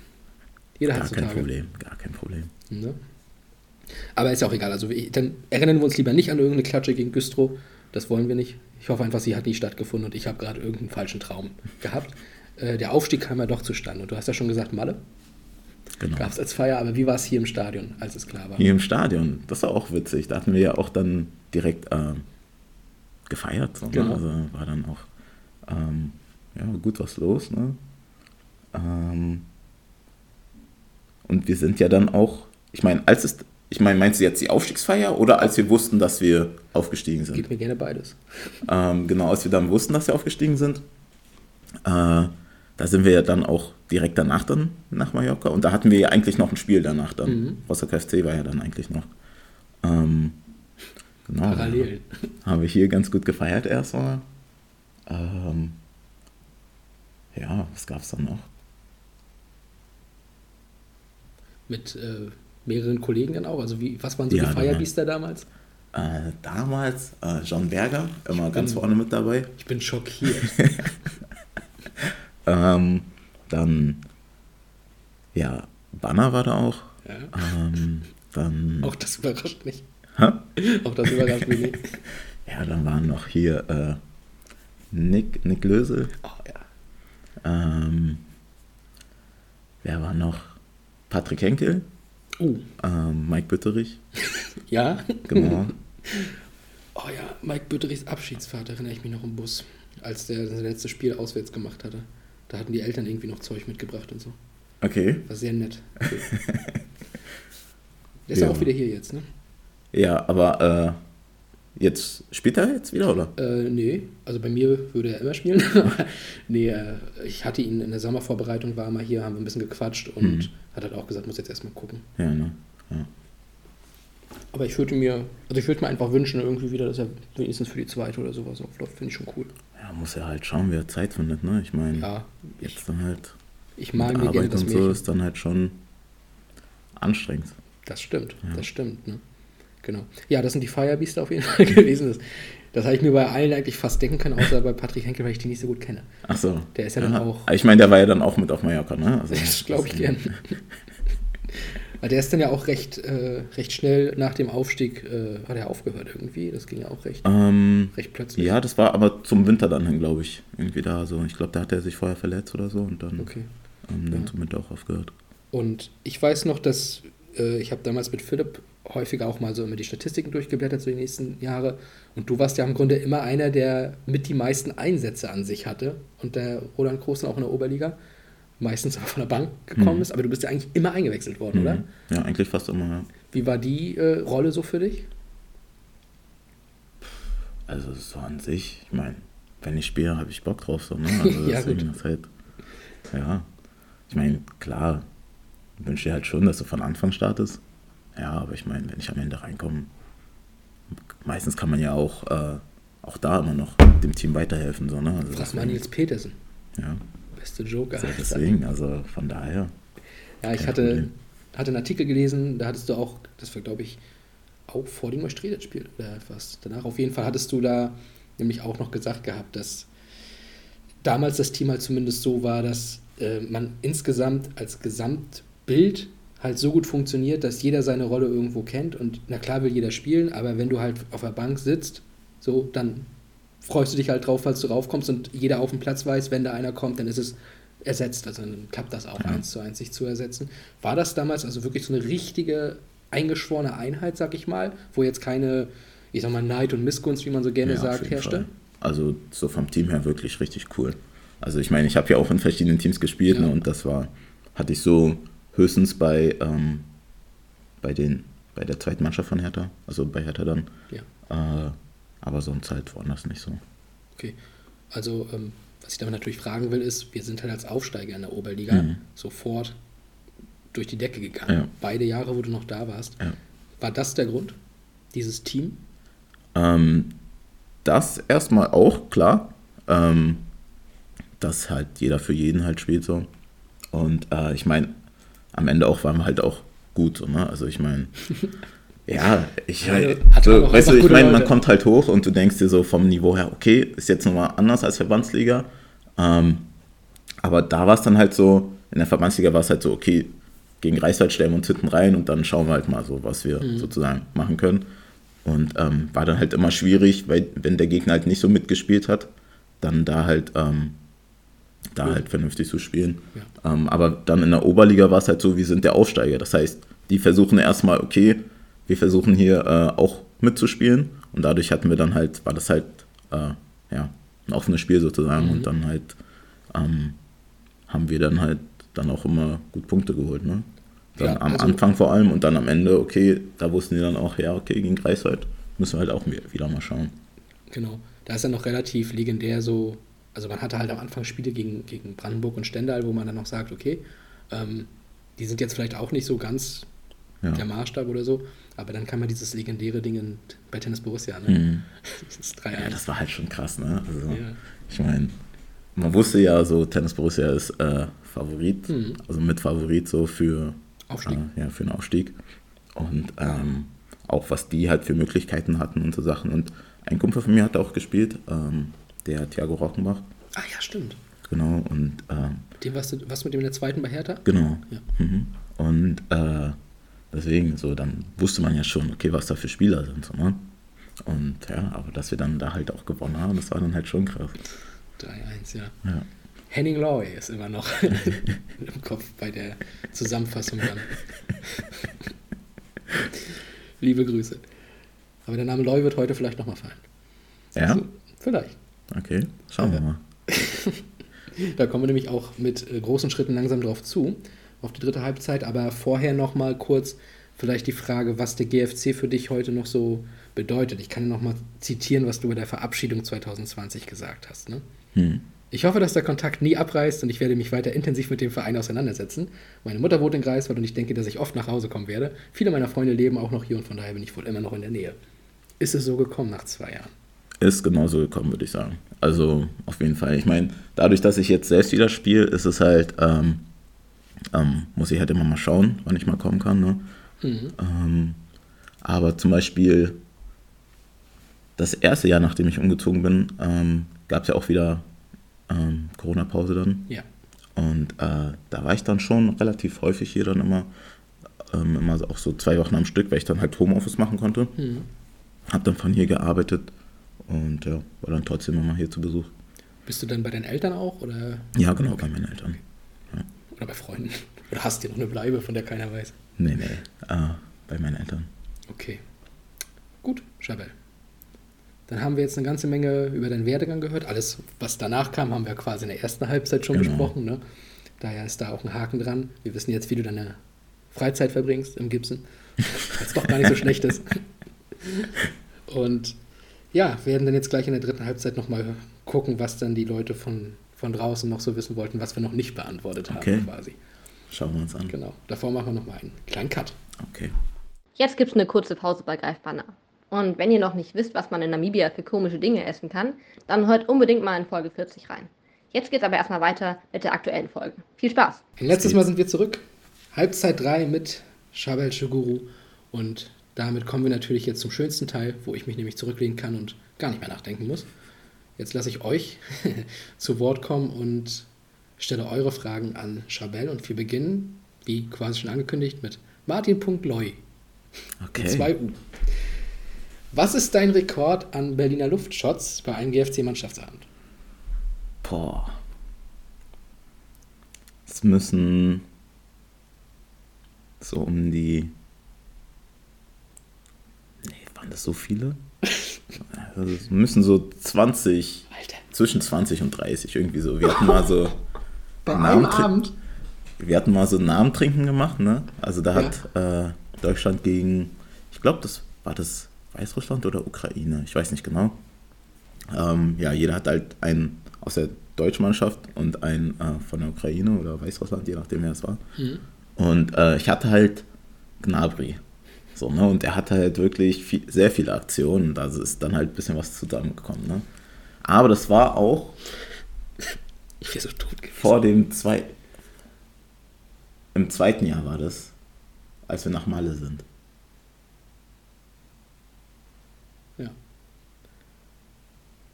Jeder hat Gar so kein Tage. Problem, gar kein Problem. Ne? Aber ist ja auch egal. Also dann erinnern wir uns lieber nicht an irgendeine Klatsche gegen Güstrow. Das wollen wir nicht. Ich hoffe einfach, sie hat nie stattgefunden und ich habe gerade irgendeinen falschen Traum gehabt. Äh, der Aufstieg kam ja doch zustande. Und du hast ja schon gesagt, Malle Genau. gab es als Feier. Aber wie war es hier im Stadion, als es klar war? Hier im Stadion, das war auch witzig. Da hatten wir ja auch dann direkt ähm, gefeiert. So, ne? Genau. Also war dann auch ähm, ja, gut was los. Ne? Ähm, und wir sind ja dann auch, ich meine, als es, ich meine, meinst du jetzt die Aufstiegsfeier oder als wir wussten, dass wir aufgestiegen sind? Gib mir gerne beides. Ähm, genau, als wir dann wussten, dass wir aufgestiegen sind, äh, da sind wir ja dann auch direkt danach dann nach Mallorca und da hatten wir ja eigentlich noch ein Spiel danach dann. Mhm. Rostock FC war ja dann eigentlich noch. Ähm, genau. Parallel. Haben wir hier ganz gut gefeiert erstmal. Ähm, ja, was gab es dann noch? Mit äh, mehreren Kollegen dann auch. Also wie, was waren so Ja, die Feierbiester damals? Äh, damals äh, John Berger, immer ganz bin- vorne mit dabei. Ich bin schockiert. Ähm, dann, ja, Banner war da auch. ja. Ähm, dann, Auch das überrascht mich. Hä? Auch das überrascht mich nicht. ja, dann waren noch hier äh, Nick, Nick Lösel. Oh, ja. Ähm, wer war noch? Patrick Henkel, Uh, ähm, Mike Bütterich, ja. genau. Oh ja, Mike Bütterichs Abschiedsfahrt erinnere ich mich noch im Bus, als der sein letztes Spiel auswärts gemacht hatte. Da hatten die Eltern irgendwie noch Zeug mitgebracht und so. Okay. War sehr nett. Okay. Der ist Ja. auch wieder hier jetzt, ne? Ja, aber äh, jetzt spielt er jetzt wieder, oder? Äh, nee, also bei mir würde er immer spielen. Nee, äh, ich hatte ihn in der Sommervorbereitung, war mal hier, haben wir ein bisschen gequatscht und Mhm. hat halt auch gesagt, muss jetzt erstmal gucken. Ja, ne? Ja. Aber ich würde mir, also ich würde mir einfach wünschen, irgendwie wieder, dass er wenigstens für die zweite oder sowas aufläuft, finde ich schon cool. ja, muss er halt schauen, wie er Zeit findet, ne? Ich meine, Ja, ich, jetzt dann halt ich mal mir gerne Arbeit das und so Märchen. ist dann halt schon anstrengend. Das stimmt, Ja. das stimmt, ne? Genau. Ja, das sind die Firebeaster auf jeden Fall gewesen. Das, das habe ich mir bei allen eigentlich fast denken können, außer bei Patrick Henkel, weil ich die nicht so gut kenne. Ach so. Der ist ja dann auch- Ich meine, der war ja dann auch mit auf Mallorca, ne? Also, Das glaube ich gern. Weil der ist dann ja auch recht, äh, recht schnell nach dem Aufstieg, äh, hat er aufgehört irgendwie. Das ging ja auch recht, Ähm, recht plötzlich. ja, das war aber zum Winter dann hin, glaube ich. Irgendwie da so. Ich glaube, da hat er sich vorher verletzt oder so und dann, Okay. ähm, dann Ja. zum Winter auch aufgehört. Und ich weiß noch, dass äh, ich habe damals mit Philipp häufiger auch mal so immer die Statistiken durchgeblättert, so die nächsten Jahre. Und du warst ja im Grunde immer einer, der mit die meisten Einsätze an sich hatte. Und der Roland Großen auch in der Oberliga. Meistens von der Bank gekommen Mhm. ist. Aber du bist ja eigentlich immer eingewechselt worden, oder? Mhm. Ja, eigentlich fast immer, ja. Wie war die äh, Rolle so für dich? Also so an sich, ich meine, wenn ich spiele, habe ich Bock drauf. So, ne? Also Ja, deswegen gut. halt, ja. Ich meine, klar, wünsche dir halt schon, dass du von Anfang startest. Ja, aber ich meine, wenn ich am Ende reinkomme, meistens kann man ja auch, äh, auch da immer noch dem Team weiterhelfen. So, ne? also Frag mal Nils Petersen. ja, Beste Joker. also deswegen, also von daher. Ja, ich hatte, Problem. hatte einen Artikel gelesen, da hattest du auch, das war glaube ich auch vor dem Neustrelitz-Spiel oder etwas. Danach auf jeden Fall hattest du da nämlich auch noch gesagt gehabt, dass damals das Team halt zumindest so war, dass äh, man insgesamt als Gesamtbild halt so gut funktioniert, dass jeder seine Rolle irgendwo kennt und na klar will jeder spielen, aber wenn du halt auf der Bank sitzt, so, dann freust du dich halt drauf, falls du raufkommst und jeder auf dem Platz weiß, wenn da einer kommt, dann ist es ersetzt. Also dann klappt das auch Ja. eins zu eins sich zu ersetzen. War das damals also wirklich so eine richtige eingeschworene Einheit, sag ich mal, wo jetzt keine, ich sag mal, Neid und Missgunst, wie man so gerne Ja, sagt, herrschte? Fall. Also so vom Team her wirklich richtig cool. Also ich meine, ich habe ja auch in verschiedenen Teams gespielt Ja. ne, und das war, hatte ich so höchstens bei, ähm, bei, den, bei der zweiten Mannschaft von Hertha, also bei Hertha dann. Ja. Äh, aber sonst halt woanders nicht so. Okay. Also, ähm, was ich damit natürlich fragen will, ist, wir sind halt als Aufsteiger in der Oberliga Mhm. sofort durch die Decke gegangen. Ja. Beide Jahre, wo du noch da warst. Ja. War das der Grund? Dieses Team? Ähm, das erstmal auch, klar. Ähm, dass halt jeder für jeden halt spielt so. Und äh, ich meine, am Ende auch waren wir halt auch gut, so, ne? Also ich meine, ja, ich halt, man so, weißt du, ich meine, man kommt halt hoch und du denkst dir so vom Niveau her, okay, ist jetzt nochmal anders als Verbandsliga. Ähm, aber da war es dann halt so, in der Verbandsliga war es halt so, okay, gegen Reichswald stellen wir uns hinten rein und dann schauen wir halt mal so, was wir Mhm. sozusagen machen können. Und ähm, war dann halt immer schwierig, weil wenn der Gegner halt nicht so mitgespielt hat, dann da halt, ähm, da halt vernünftig zu spielen. Ähm, aber dann in der Oberliga war es halt so, wir sind der Aufsteiger. Das heißt, die versuchen erstmal, okay, wir versuchen hier äh, auch mitzuspielen. Und dadurch hatten wir dann halt, war das halt, äh, ja, ein offenes Spiel sozusagen. Mhm. Und dann halt ähm, haben wir dann halt dann auch immer gut Punkte geholt, ne? Dann Ja, am also- Anfang vor allem und dann am Ende, okay, da wussten die dann auch, ja, okay, gegen Greifswald müssen wir halt auch wieder wieder mal schauen. Genau. Da ist ja noch relativ legendär so, also man hatte halt am Anfang Spiele gegen, gegen Brandenburg und Stendal, wo man dann noch sagt, okay, ähm, die sind jetzt vielleicht auch nicht so ganz Ja. der Maßstab oder so, aber dann kann man dieses legendäre Ding in, bei Tennis Borussia, ne? Mhm. Das ist 3-1. Ja, das war halt schon krass, ne? Also, Ja. Ich meine, man wusste ja so, Tennis Borussia ist äh, Favorit, Mhm. also mit Favorit so für, Aufstieg. Äh, ja, für einen Aufstieg. Und ähm, auch was die halt für Möglichkeiten hatten und so Sachen. Und ein Kumpel von mir hat auch gespielt, ähm, der Thiago Rockenbach, Ah ja, stimmt. genau. Und Mit dem warst du, was mit dem in der zweiten bei Hertha? Genau. Ja. Mhm. Und äh, deswegen, so, dann wusste man ja schon, okay, was da für Spieler sind. So, ne? Und ja, aber dass wir dann da halt auch gewonnen haben, das war dann halt schon krass. 3-1, ja. Ja. Henning Loy ist immer noch im Kopf bei der Zusammenfassung dann. Liebe Grüße. Aber der Name Loy wird heute vielleicht nochmal fallen. Ja? Also, vielleicht. Okay, schauen wir mal. Da kommen wir nämlich auch mit äh, großen Schritten langsam drauf zu, auf die dritte Halbzeit. Aber vorher noch mal kurz vielleicht die Frage, was der GFC für dich heute noch so bedeutet. Ich kann noch mal zitieren, was du bei der Verabschiedung 2020 gesagt hast. Ne? Hm. Ich hoffe, dass der Kontakt nie abreißt und ich werde mich weiter intensiv mit dem Verein auseinandersetzen. Meine Mutter wohnt in Greifswald und ich denke, dass ich oft nach Hause kommen werde. Viele meiner Freunde leben auch noch hier und von daher bin ich wohl immer noch in der Nähe. Ist es so gekommen nach zwei Jahren? Ist genauso gekommen, würde ich sagen. Also auf jeden Fall. Ich meine, dadurch, dass ich jetzt selbst wieder spiele, ist es halt, ähm, ähm, muss ich halt immer mal schauen, wann ich mal kommen kann. Ne? Ähm, aber zum Beispiel das erste Jahr, nachdem ich umgezogen bin, ähm, gab es ja auch wieder ähm, Corona-Pause dann. Ja. Und äh, da war ich dann schon relativ häufig hier dann immer, ähm, immer auch so zwei Wochen am Stück, weil ich dann halt Homeoffice machen konnte. Hab dann von hier gearbeitet und ja, war dann trotzdem immer hier zu Besuch. Bist du dann bei deinen Eltern auch oder, Ja, genau, bei meinen Eltern. oder bei Freunden? Oder hast du noch eine Bleibe, von der keiner weiß? Nee, nee, äh, bei meinen Eltern. Okay. Gut, Chabel. Dann haben wir jetzt eine ganze Menge über deinen Werdegang gehört. Alles, was danach kam, haben wir quasi in der ersten Halbzeit schon Genau. besprochen. Ne? Daher ist da auch ein Haken dran. Wir wissen jetzt, wie du deine Freizeit verbringst im Gibson. Was doch gar nicht so schlecht ist. Und ja, werden dann jetzt gleich in der dritten Halbzeit nochmal gucken, was dann die Leute von, von draußen noch so wissen wollten, was wir noch nicht beantwortet haben Okay. quasi. Schauen wir uns an. Genau. Davor machen wir nochmal einen kleinen Cut. Okay. Jetzt gibt's eine kurze Pause bei Greifbanner. Und wenn ihr noch nicht wisst, was man in Namibia für komische Dinge essen kann, dann hört unbedingt mal in Folge 40 rein. Jetzt geht's aber erstmal weiter mit der aktuellen Folge. Viel Spaß! Ein letztes Mal sind wir zurück. Halbzeit 3 mit Shabel Shuguru. Und damit kommen wir natürlich jetzt zum schönsten Teil, wo ich mich nämlich zurücklehnen kann und gar nicht mehr nachdenken muss. Jetzt lasse ich euch zu Wort kommen und stelle eure Fragen an Chabel. Und wir beginnen, wie quasi schon angekündigt, mit Martin.loy mit Okay. 2 U. Was ist dein Rekord an Berliner Luftshots bei einem GFC-Mannschaftsabend? Boah. Es müssen so um die. Waren das so viele? Also es müssen so 20, Alter, zwischen 20 und 30 irgendwie so. Wir hatten mal so. bei Namen einem Abend? Wir hatten mal so Namentrinken gemacht, ne? Also da hat äh, Deutschland gegen, ich glaube, das war das Weißrussland oder Ukraine, ich weiß nicht genau. Ähm, ja, jeder hat halt einen aus der deutschen Mannschaft und einen äh, von der Ukraine oder Weißrussland, je nachdem wer es war. Und äh, ich hatte halt Gnabry. So, ne? Und er hatte halt wirklich viel, sehr viele Aktionen. Da ist dann halt ein bisschen was zusammengekommen. Ne? Aber das war auch Ich wäre so tot gewesen. vor dem zwei im zweiten Jahr war das, als wir nach Malle sind. Ja.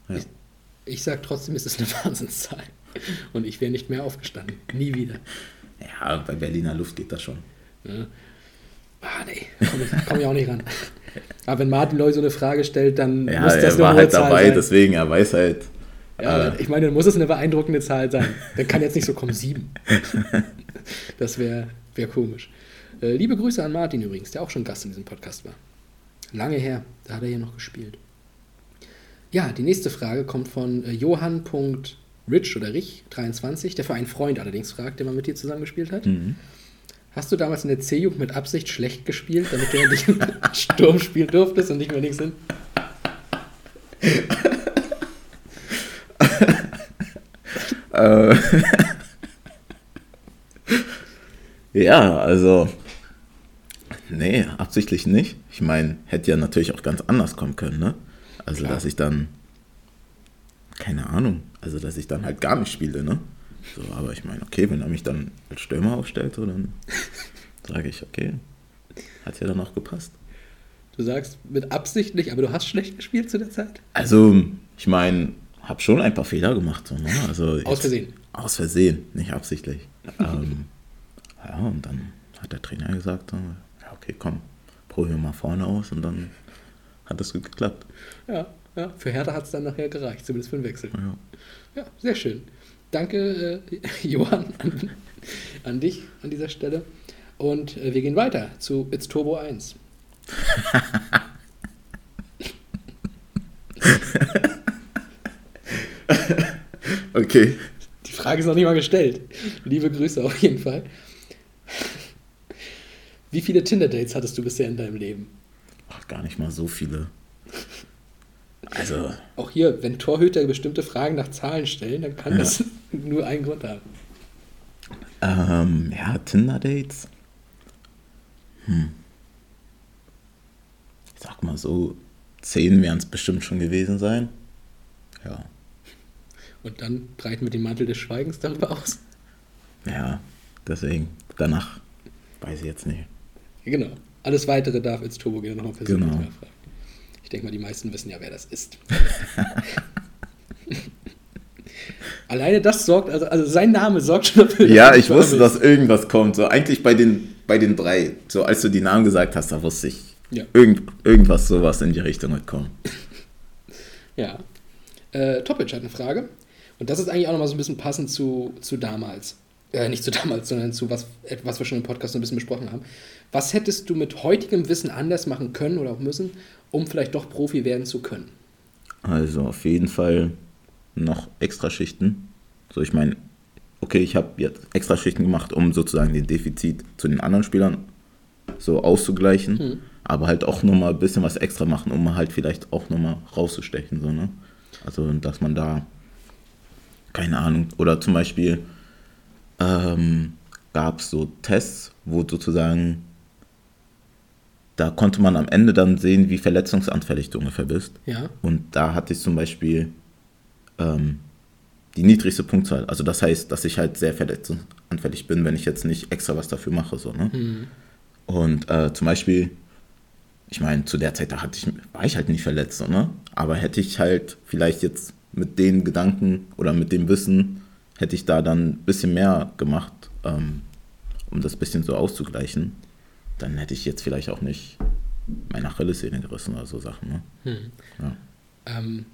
Ja. Ich, ich sag trotzdem, es ist eine Wahnsinnszahl. Und ich wäre nicht mehr aufgestanden. Nie wieder. Ja, bei Berliner Luft geht das schon. Ja. Ah, nee, komme ich, komm ich auch nicht ran. Aber wenn Martin Loy so eine Frage stellt, dann Ja, muss das er war halt Zahl dabei, sein. deswegen, er weiß halt. Ja, äh, ich meine, dann muss es eine beeindruckende Zahl sein. Dann kann jetzt nicht so kommen sieben. Das wäre wär komisch. Äh, liebe Grüße an Martin übrigens, der auch schon Gast in diesem Podcast war. Lange her, da hat er hier noch gespielt. Ja, die nächste Frage kommt von äh, Johann.rich oder Rich 23, der für einen Freund allerdings fragt, der mal mit dir zusammengespielt hat. Mhm. Hast du damals in der C-Jugend mit Absicht schlecht gespielt, damit du endlich im Sturm spielen durftest und nicht mehr links hin? Äh, ja, also. Nee, absichtlich nicht. Ich meine, hätte ja natürlich auch ganz anders kommen können, ne? Also, Klar. dass ich dann. Keine Ahnung. Also, dass ich dann halt gar nicht spiele, ne? So, aber ich meine, okay, wenn er mich dann als Stürmer aufstellt, so, dann sage ich, okay. Hat ja dann auch gepasst. Du sagst mit Absicht nicht, aber du hast schlecht gespielt zu der Zeit? Also, ich meine, habe schon ein paar Fehler gemacht. So, ne? also Aus jetzt- Versehen. Aus Versehen, nicht absichtlich. ähm, ja, und dann hat der Trainer gesagt, ja, okay, komm, probieren wir mal vorne aus und dann hat das gut geklappt. Ja, ja. für Hertha hat es dann nachher gereicht, zumindest für den Wechsel. Ja. Ja, sehr schön. Danke, äh, Johann, an, an dich an dieser Stelle. Und äh, wir gehen weiter zu It's Turbo 1. Okay. Die Frage ist noch nicht mal gestellt. Liebe Grüße auf jeden Fall. Wie viele Tinder-Dates hattest du bisher in deinem Leben? Ach, gar nicht mal so viele. Also, Auch hier, wenn Torhüter bestimmte Fragen nach Zahlen stellen, dann kann das nur einen Grund haben. ähm, ja, Tinder-Dates. Hm. Ich sag mal so, zehn werden es bestimmt schon gewesen sein. Ja. Und dann breiten wir den Mantel des Schweigens darüber aus. Ja, deswegen. Danach weiß ich jetzt nicht. Genau. Alles weitere darf jetzt Turbo gerne nochmal persönlich Genau. nachfragen. Ich denke mal, die meisten wissen ja, wer das ist. Alleine das sorgt, also, also sein Name sorgt schon dafür. Ja, ich wusste, dass irgendwas kommt. So eigentlich bei den, bei den drei. So als du die Namen gesagt hast, da wusste ich, Ja. irgend, irgendwas sowas in die Richtung wird kommen. Ja. Äh, Topic hat eine Frage. Und das ist eigentlich auch nochmal so ein bisschen passend zu, zu damals. Äh, nicht zu damals, sondern zu was, was wir schon im Podcast so ein bisschen besprochen haben. Was hättest du mit heutigem Wissen anders machen können oder auch müssen, um vielleicht doch Profi werden zu können? Also auf jeden Fall noch extra Schichten. So, ich meine, okay, ich habe jetzt extra Schichten gemacht, um sozusagen den Defizit zu den anderen Spielern so auszugleichen. Aber halt auch nochmal ein bisschen was extra machen, um halt vielleicht auch nochmal rauszustechen. So, ne? Also, dass man da, keine Ahnung, oder zum Beispiel ähm, gab es so Tests, wo sozusagen da konnte man am Ende dann sehen, wie verletzungsanfällig du ungefähr bist. Ja. Und da hatte ich zum Beispiel ähm, die niedrigste Punktzahl. Also das heißt, dass ich halt sehr verletzungsanfällig bin, wenn ich jetzt nicht extra was dafür mache. So, ne? Und äh, zum Beispiel, ich meine, zu der Zeit, da hatte ich, war ich halt nicht verletzt, so, ne? aber hätte ich halt vielleicht jetzt mit den Gedanken oder mit dem Wissen, hätte ich da dann ein bisschen mehr gemacht, ähm, um das bisschen so auszugleichen, dann hätte ich jetzt vielleicht auch nicht meine Achillessehne gerissen oder so Sachen. Ne? Ja. Ähm,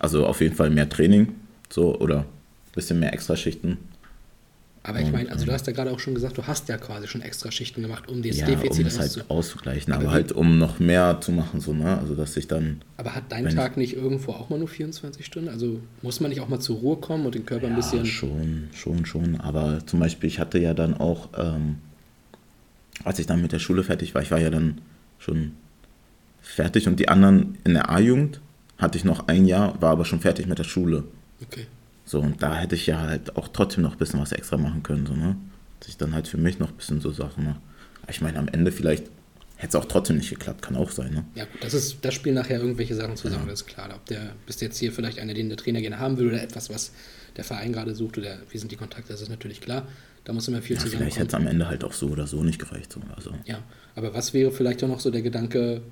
Also auf jeden Fall mehr Training, so oder ein bisschen mehr Extraschichten. Aber ich meine, also du hast ja gerade auch schon gesagt, du hast ja quasi schon extra Schichten gemacht, um das Ja, Defizit um auszu- halt auszugleichen, Aber aber, halt um noch mehr zu machen, so, ne? Also dass ich dann. Aber hat dein Tag nicht irgendwo auch mal nur 24 Stunden? Also muss man nicht auch mal zur Ruhe kommen und den Körper ein Ja, bisschen. schon, schon, schon. Aber zum Beispiel, ich hatte ja dann auch, ähm, als ich dann mit der Schule fertig war, ich war ja dann schon fertig und die anderen in der A-Jugend hatte ich noch ein Jahr, war aber schon fertig mit der Schule. Okay. So, und da hätte ich ja halt auch trotzdem noch ein bisschen was extra machen können, so, ne? Dass ich dann halt für mich noch ein bisschen so Sachen mache. Aber Ich meine, am Ende vielleicht hätte es auch trotzdem nicht geklappt, kann auch sein, ne? Ja, gut, das, ist, das spielen nachher irgendwelche Sachen zusammen, das ist klar. Ob der bist jetzt hier vielleicht einer, den der Trainer gerne haben will oder etwas, was der Verein gerade sucht oder wie sind die Kontakte, das ist natürlich klar. Da muss immer viel Ja, vielleicht zusammenkommen. hätte es am Ende halt auch so oder so nicht gereicht, so. Also, Ja, aber was wäre vielleicht auch noch so der Gedanke,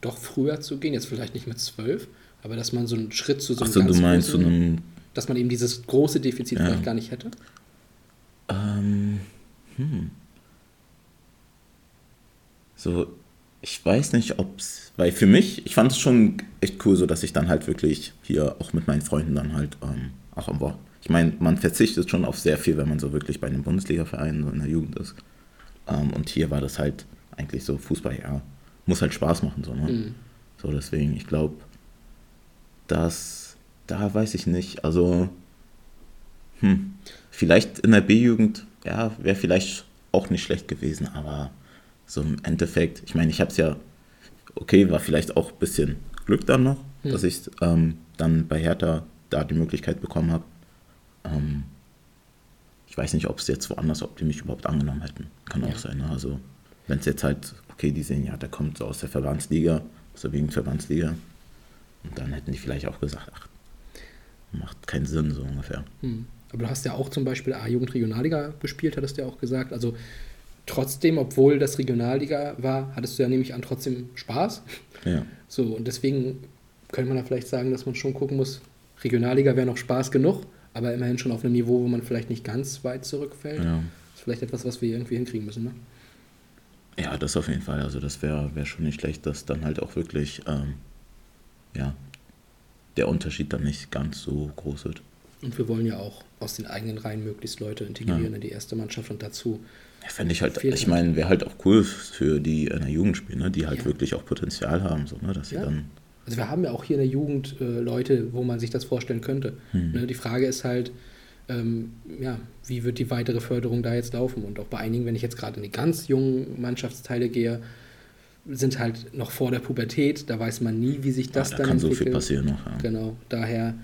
doch früher zu gehen, jetzt vielleicht nicht mit zwölf, aber dass man so einen Schritt zu so einem Achso, du meinst zu einem dass man eben dieses große Defizit Ja. vielleicht gar nicht hätte? Ähm, hm. So, ich weiß nicht, ob's, weil für mich, ich fand es schon echt cool, so dass ich dann halt wirklich hier auch mit meinen Freunden dann halt ähm, auch am Wochenende. Ich meine, man verzichtet schon auf sehr viel, wenn man so wirklich bei einem Bundesliga-Verein so in der Jugend ist. Ähm, und hier war das halt eigentlich so Fußball, ja, muss halt Spaß machen, so, ne? Mhm. So, deswegen, ich glaube, das, da weiß ich nicht. Also, hm, vielleicht in der B-Jugend, ja, wäre vielleicht auch nicht schlecht gewesen, aber so im Endeffekt, ich meine, ich habe es ja, okay, war vielleicht auch ein bisschen Glück dann noch, Hm. dass ich ähm, dann bei Hertha da die Möglichkeit bekommen habe. Ähm, ich weiß nicht, ob es jetzt woanders, ob die mich überhaupt angenommen hätten. Kann auch Ja. sein. Ne? Also, wenn es jetzt halt, okay, die sehen, ja, der kommt so aus der Verbandsliga, aus der Jugendverbandsliga. Und dann hätten die vielleicht auch gesagt, ach, macht keinen Sinn, so ungefähr. Hm. Aber du hast ja auch zum Beispiel A-Jugend Regionalliga gespielt, hattest du ja auch gesagt. Also trotzdem, obwohl das Regionalliga war, hattest du ja nämlich an trotzdem Spaß. Ja. So, und deswegen könnte man da vielleicht sagen, dass man schon gucken muss, Regionalliga wäre noch Spaß genug, aber immerhin schon auf einem Niveau, wo man vielleicht nicht ganz weit zurückfällt. Ja. Das ist vielleicht etwas, was wir irgendwie hinkriegen müssen, ne? Ja, das auf jeden Fall. Also das wäre wär schon nicht schlecht, dass dann halt auch wirklich, ähm, ja, der Unterschied dann nicht ganz so groß wird. Und wir wollen ja auch aus den eigenen Reihen möglichst Leute integrieren Ja. in die erste Mannschaft und dazu. Ja, fände ich halt, ich halt. meine, wäre halt auch cool für die in der Jugend spielen, ne? die halt Ja. wirklich auch Potenzial haben, so, ne? dass sie dann, Also wir haben ja auch hier in der Jugend äh, Leute, wo man sich das vorstellen könnte. Hm. Ne, die Frage ist halt, ähm, ja, wie wird die weitere Förderung da jetzt laufen? Und auch bei einigen, wenn ich jetzt gerade in die ganz jungen Mannschaftsteile gehe, sind halt noch vor der Pubertät, da weiß man nie, wie sich das Ja, da dann kann so entwickelt. viel passieren noch. Ja. Genau, daher,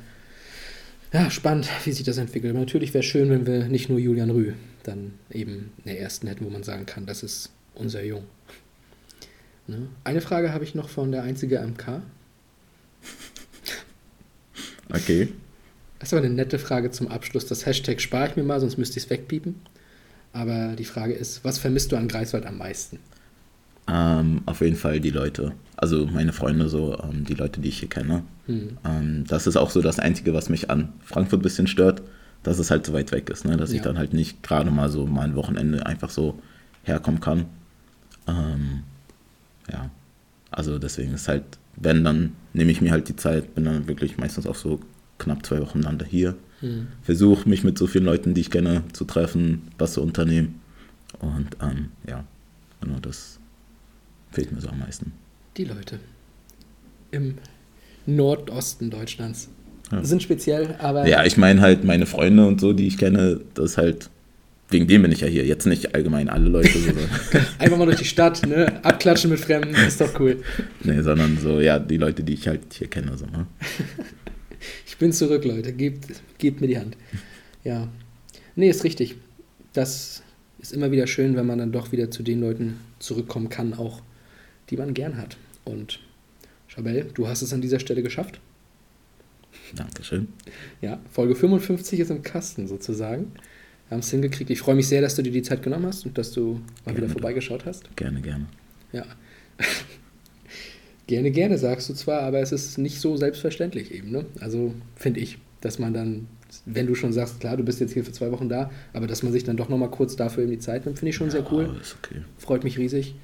ja, spannend, wie sich das entwickelt. Natürlich wäre es schön, wenn wir nicht nur Julian Rüh dann eben in der ersten hätten, wo man sagen kann, das ist unser Jung. Ne? Eine Frage habe ich noch von der einzige MK. Okay. Das ist aber eine nette Frage zum Abschluss. Das Hashtag spare ich mir mal, sonst müsste ich es wegpiepen. Aber die Frage ist, was vermisst du an Greifswald am meisten? Ähm, auf jeden Fall die Leute. Also meine Freunde, so ähm, die Leute, die ich hier kenne. Hm. Ähm, das ist auch so das Einzige, was mich an Frankfurt ein bisschen stört, dass es halt so weit weg ist, ne? dass ich Ja. dann halt nicht gerade mal so mal ein Wochenende einfach so herkommen kann. Ähm, ja, also deswegen ist halt, wenn, dann nehme ich mir halt die Zeit, bin dann wirklich meistens auch so knapp zwei Wochen dann hier. Hm. Versuche mich mit so vielen Leuten, die ich kenne, zu treffen, was zu unternehmen. Und ähm, ja, genau das fehlt mir so am meisten. Die Leute im Nordosten Deutschlands Ja. sind speziell, aber Ja, ich meine halt meine Freunde und so, die ich kenne, das ist halt, wegen dem bin ich ja hier. Jetzt nicht allgemein alle Leute, so, einfach mal durch die Stadt, ne? abklatschen mit Fremden, ist doch cool. nee, sondern so, ja, die Leute, die ich halt hier kenne. So, ne? Ich bin zurück, Leute. Gebt, gebt mir die Hand. Ja. Nee, ist richtig. Das ist immer wieder schön, wenn man dann doch wieder zu den Leuten zurückkommen kann, auch die man gern hat. Und Chabelle, du hast es an dieser Stelle geschafft. Dankeschön. Ja, Folge 55 ist im Kasten sozusagen. Wir haben es hingekriegt. Ich freue mich sehr, dass du dir die Zeit genommen hast und dass du mal Gerne wieder vorbeigeschaut hast. Gerne, gerne. Ja. gerne, gerne sagst du zwar, aber es ist nicht so selbstverständlich eben. Ne? Also finde ich, dass man dann, wenn du schon sagst, klar, du bist jetzt hier für zwei Wochen da, aber dass man sich dann doch nochmal kurz dafür eben die Zeit nimmt, finde ich schon sehr cool. Ja, ist okay. Freut mich riesig.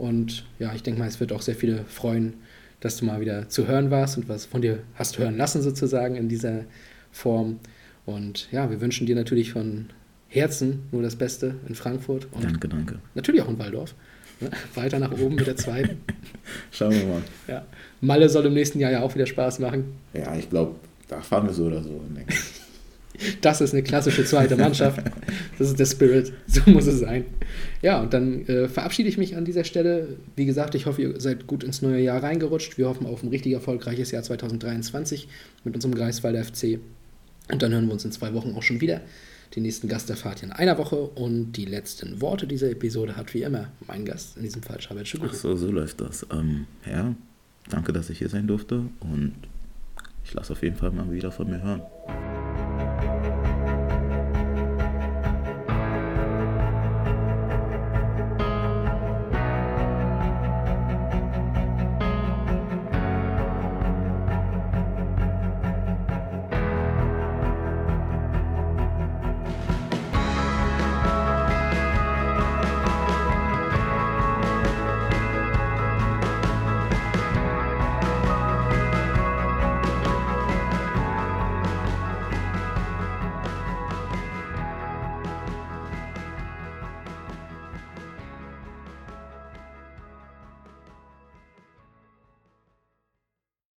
Und ja, ich denke mal, es wird auch sehr viele freuen, dass du mal wieder zu hören warst und was von dir hast hören lassen sozusagen in dieser Form. Und ja, wir wünschen dir natürlich von Herzen nur das Beste in Frankfurt und Danke, danke. natürlich auch in Waldorf. Ne? Weiter nach oben mit der zweiten. Schauen wir mal. Ja. Malle soll im nächsten Jahr ja auch wieder Spaß machen. Ja, ich glaube, da fahren wir so oder so. Das ist eine klassische zweite Mannschaft. Das ist der Spirit. So muss es sein. Ja, und dann äh, verabschiede ich mich an dieser Stelle. Wie gesagt, ich hoffe, ihr seid gut ins neue Jahr reingerutscht. Wir hoffen auf ein richtig erfolgreiches Jahr 2023 mit unserem Greifswalder FC. Und dann hören wir uns in zwei Wochen auch schon wieder. Den nächsten Gast erfahrt ihr in einer Woche. Und die letzten Worte dieser Episode hat wie immer mein Gast, in diesem Fall Schabet Ach Schuguri. so, so läuft das. Ähm, ja, danke, dass ich hier sein durfte und ich lasse auf jeden Fall mal wieder von mir hören.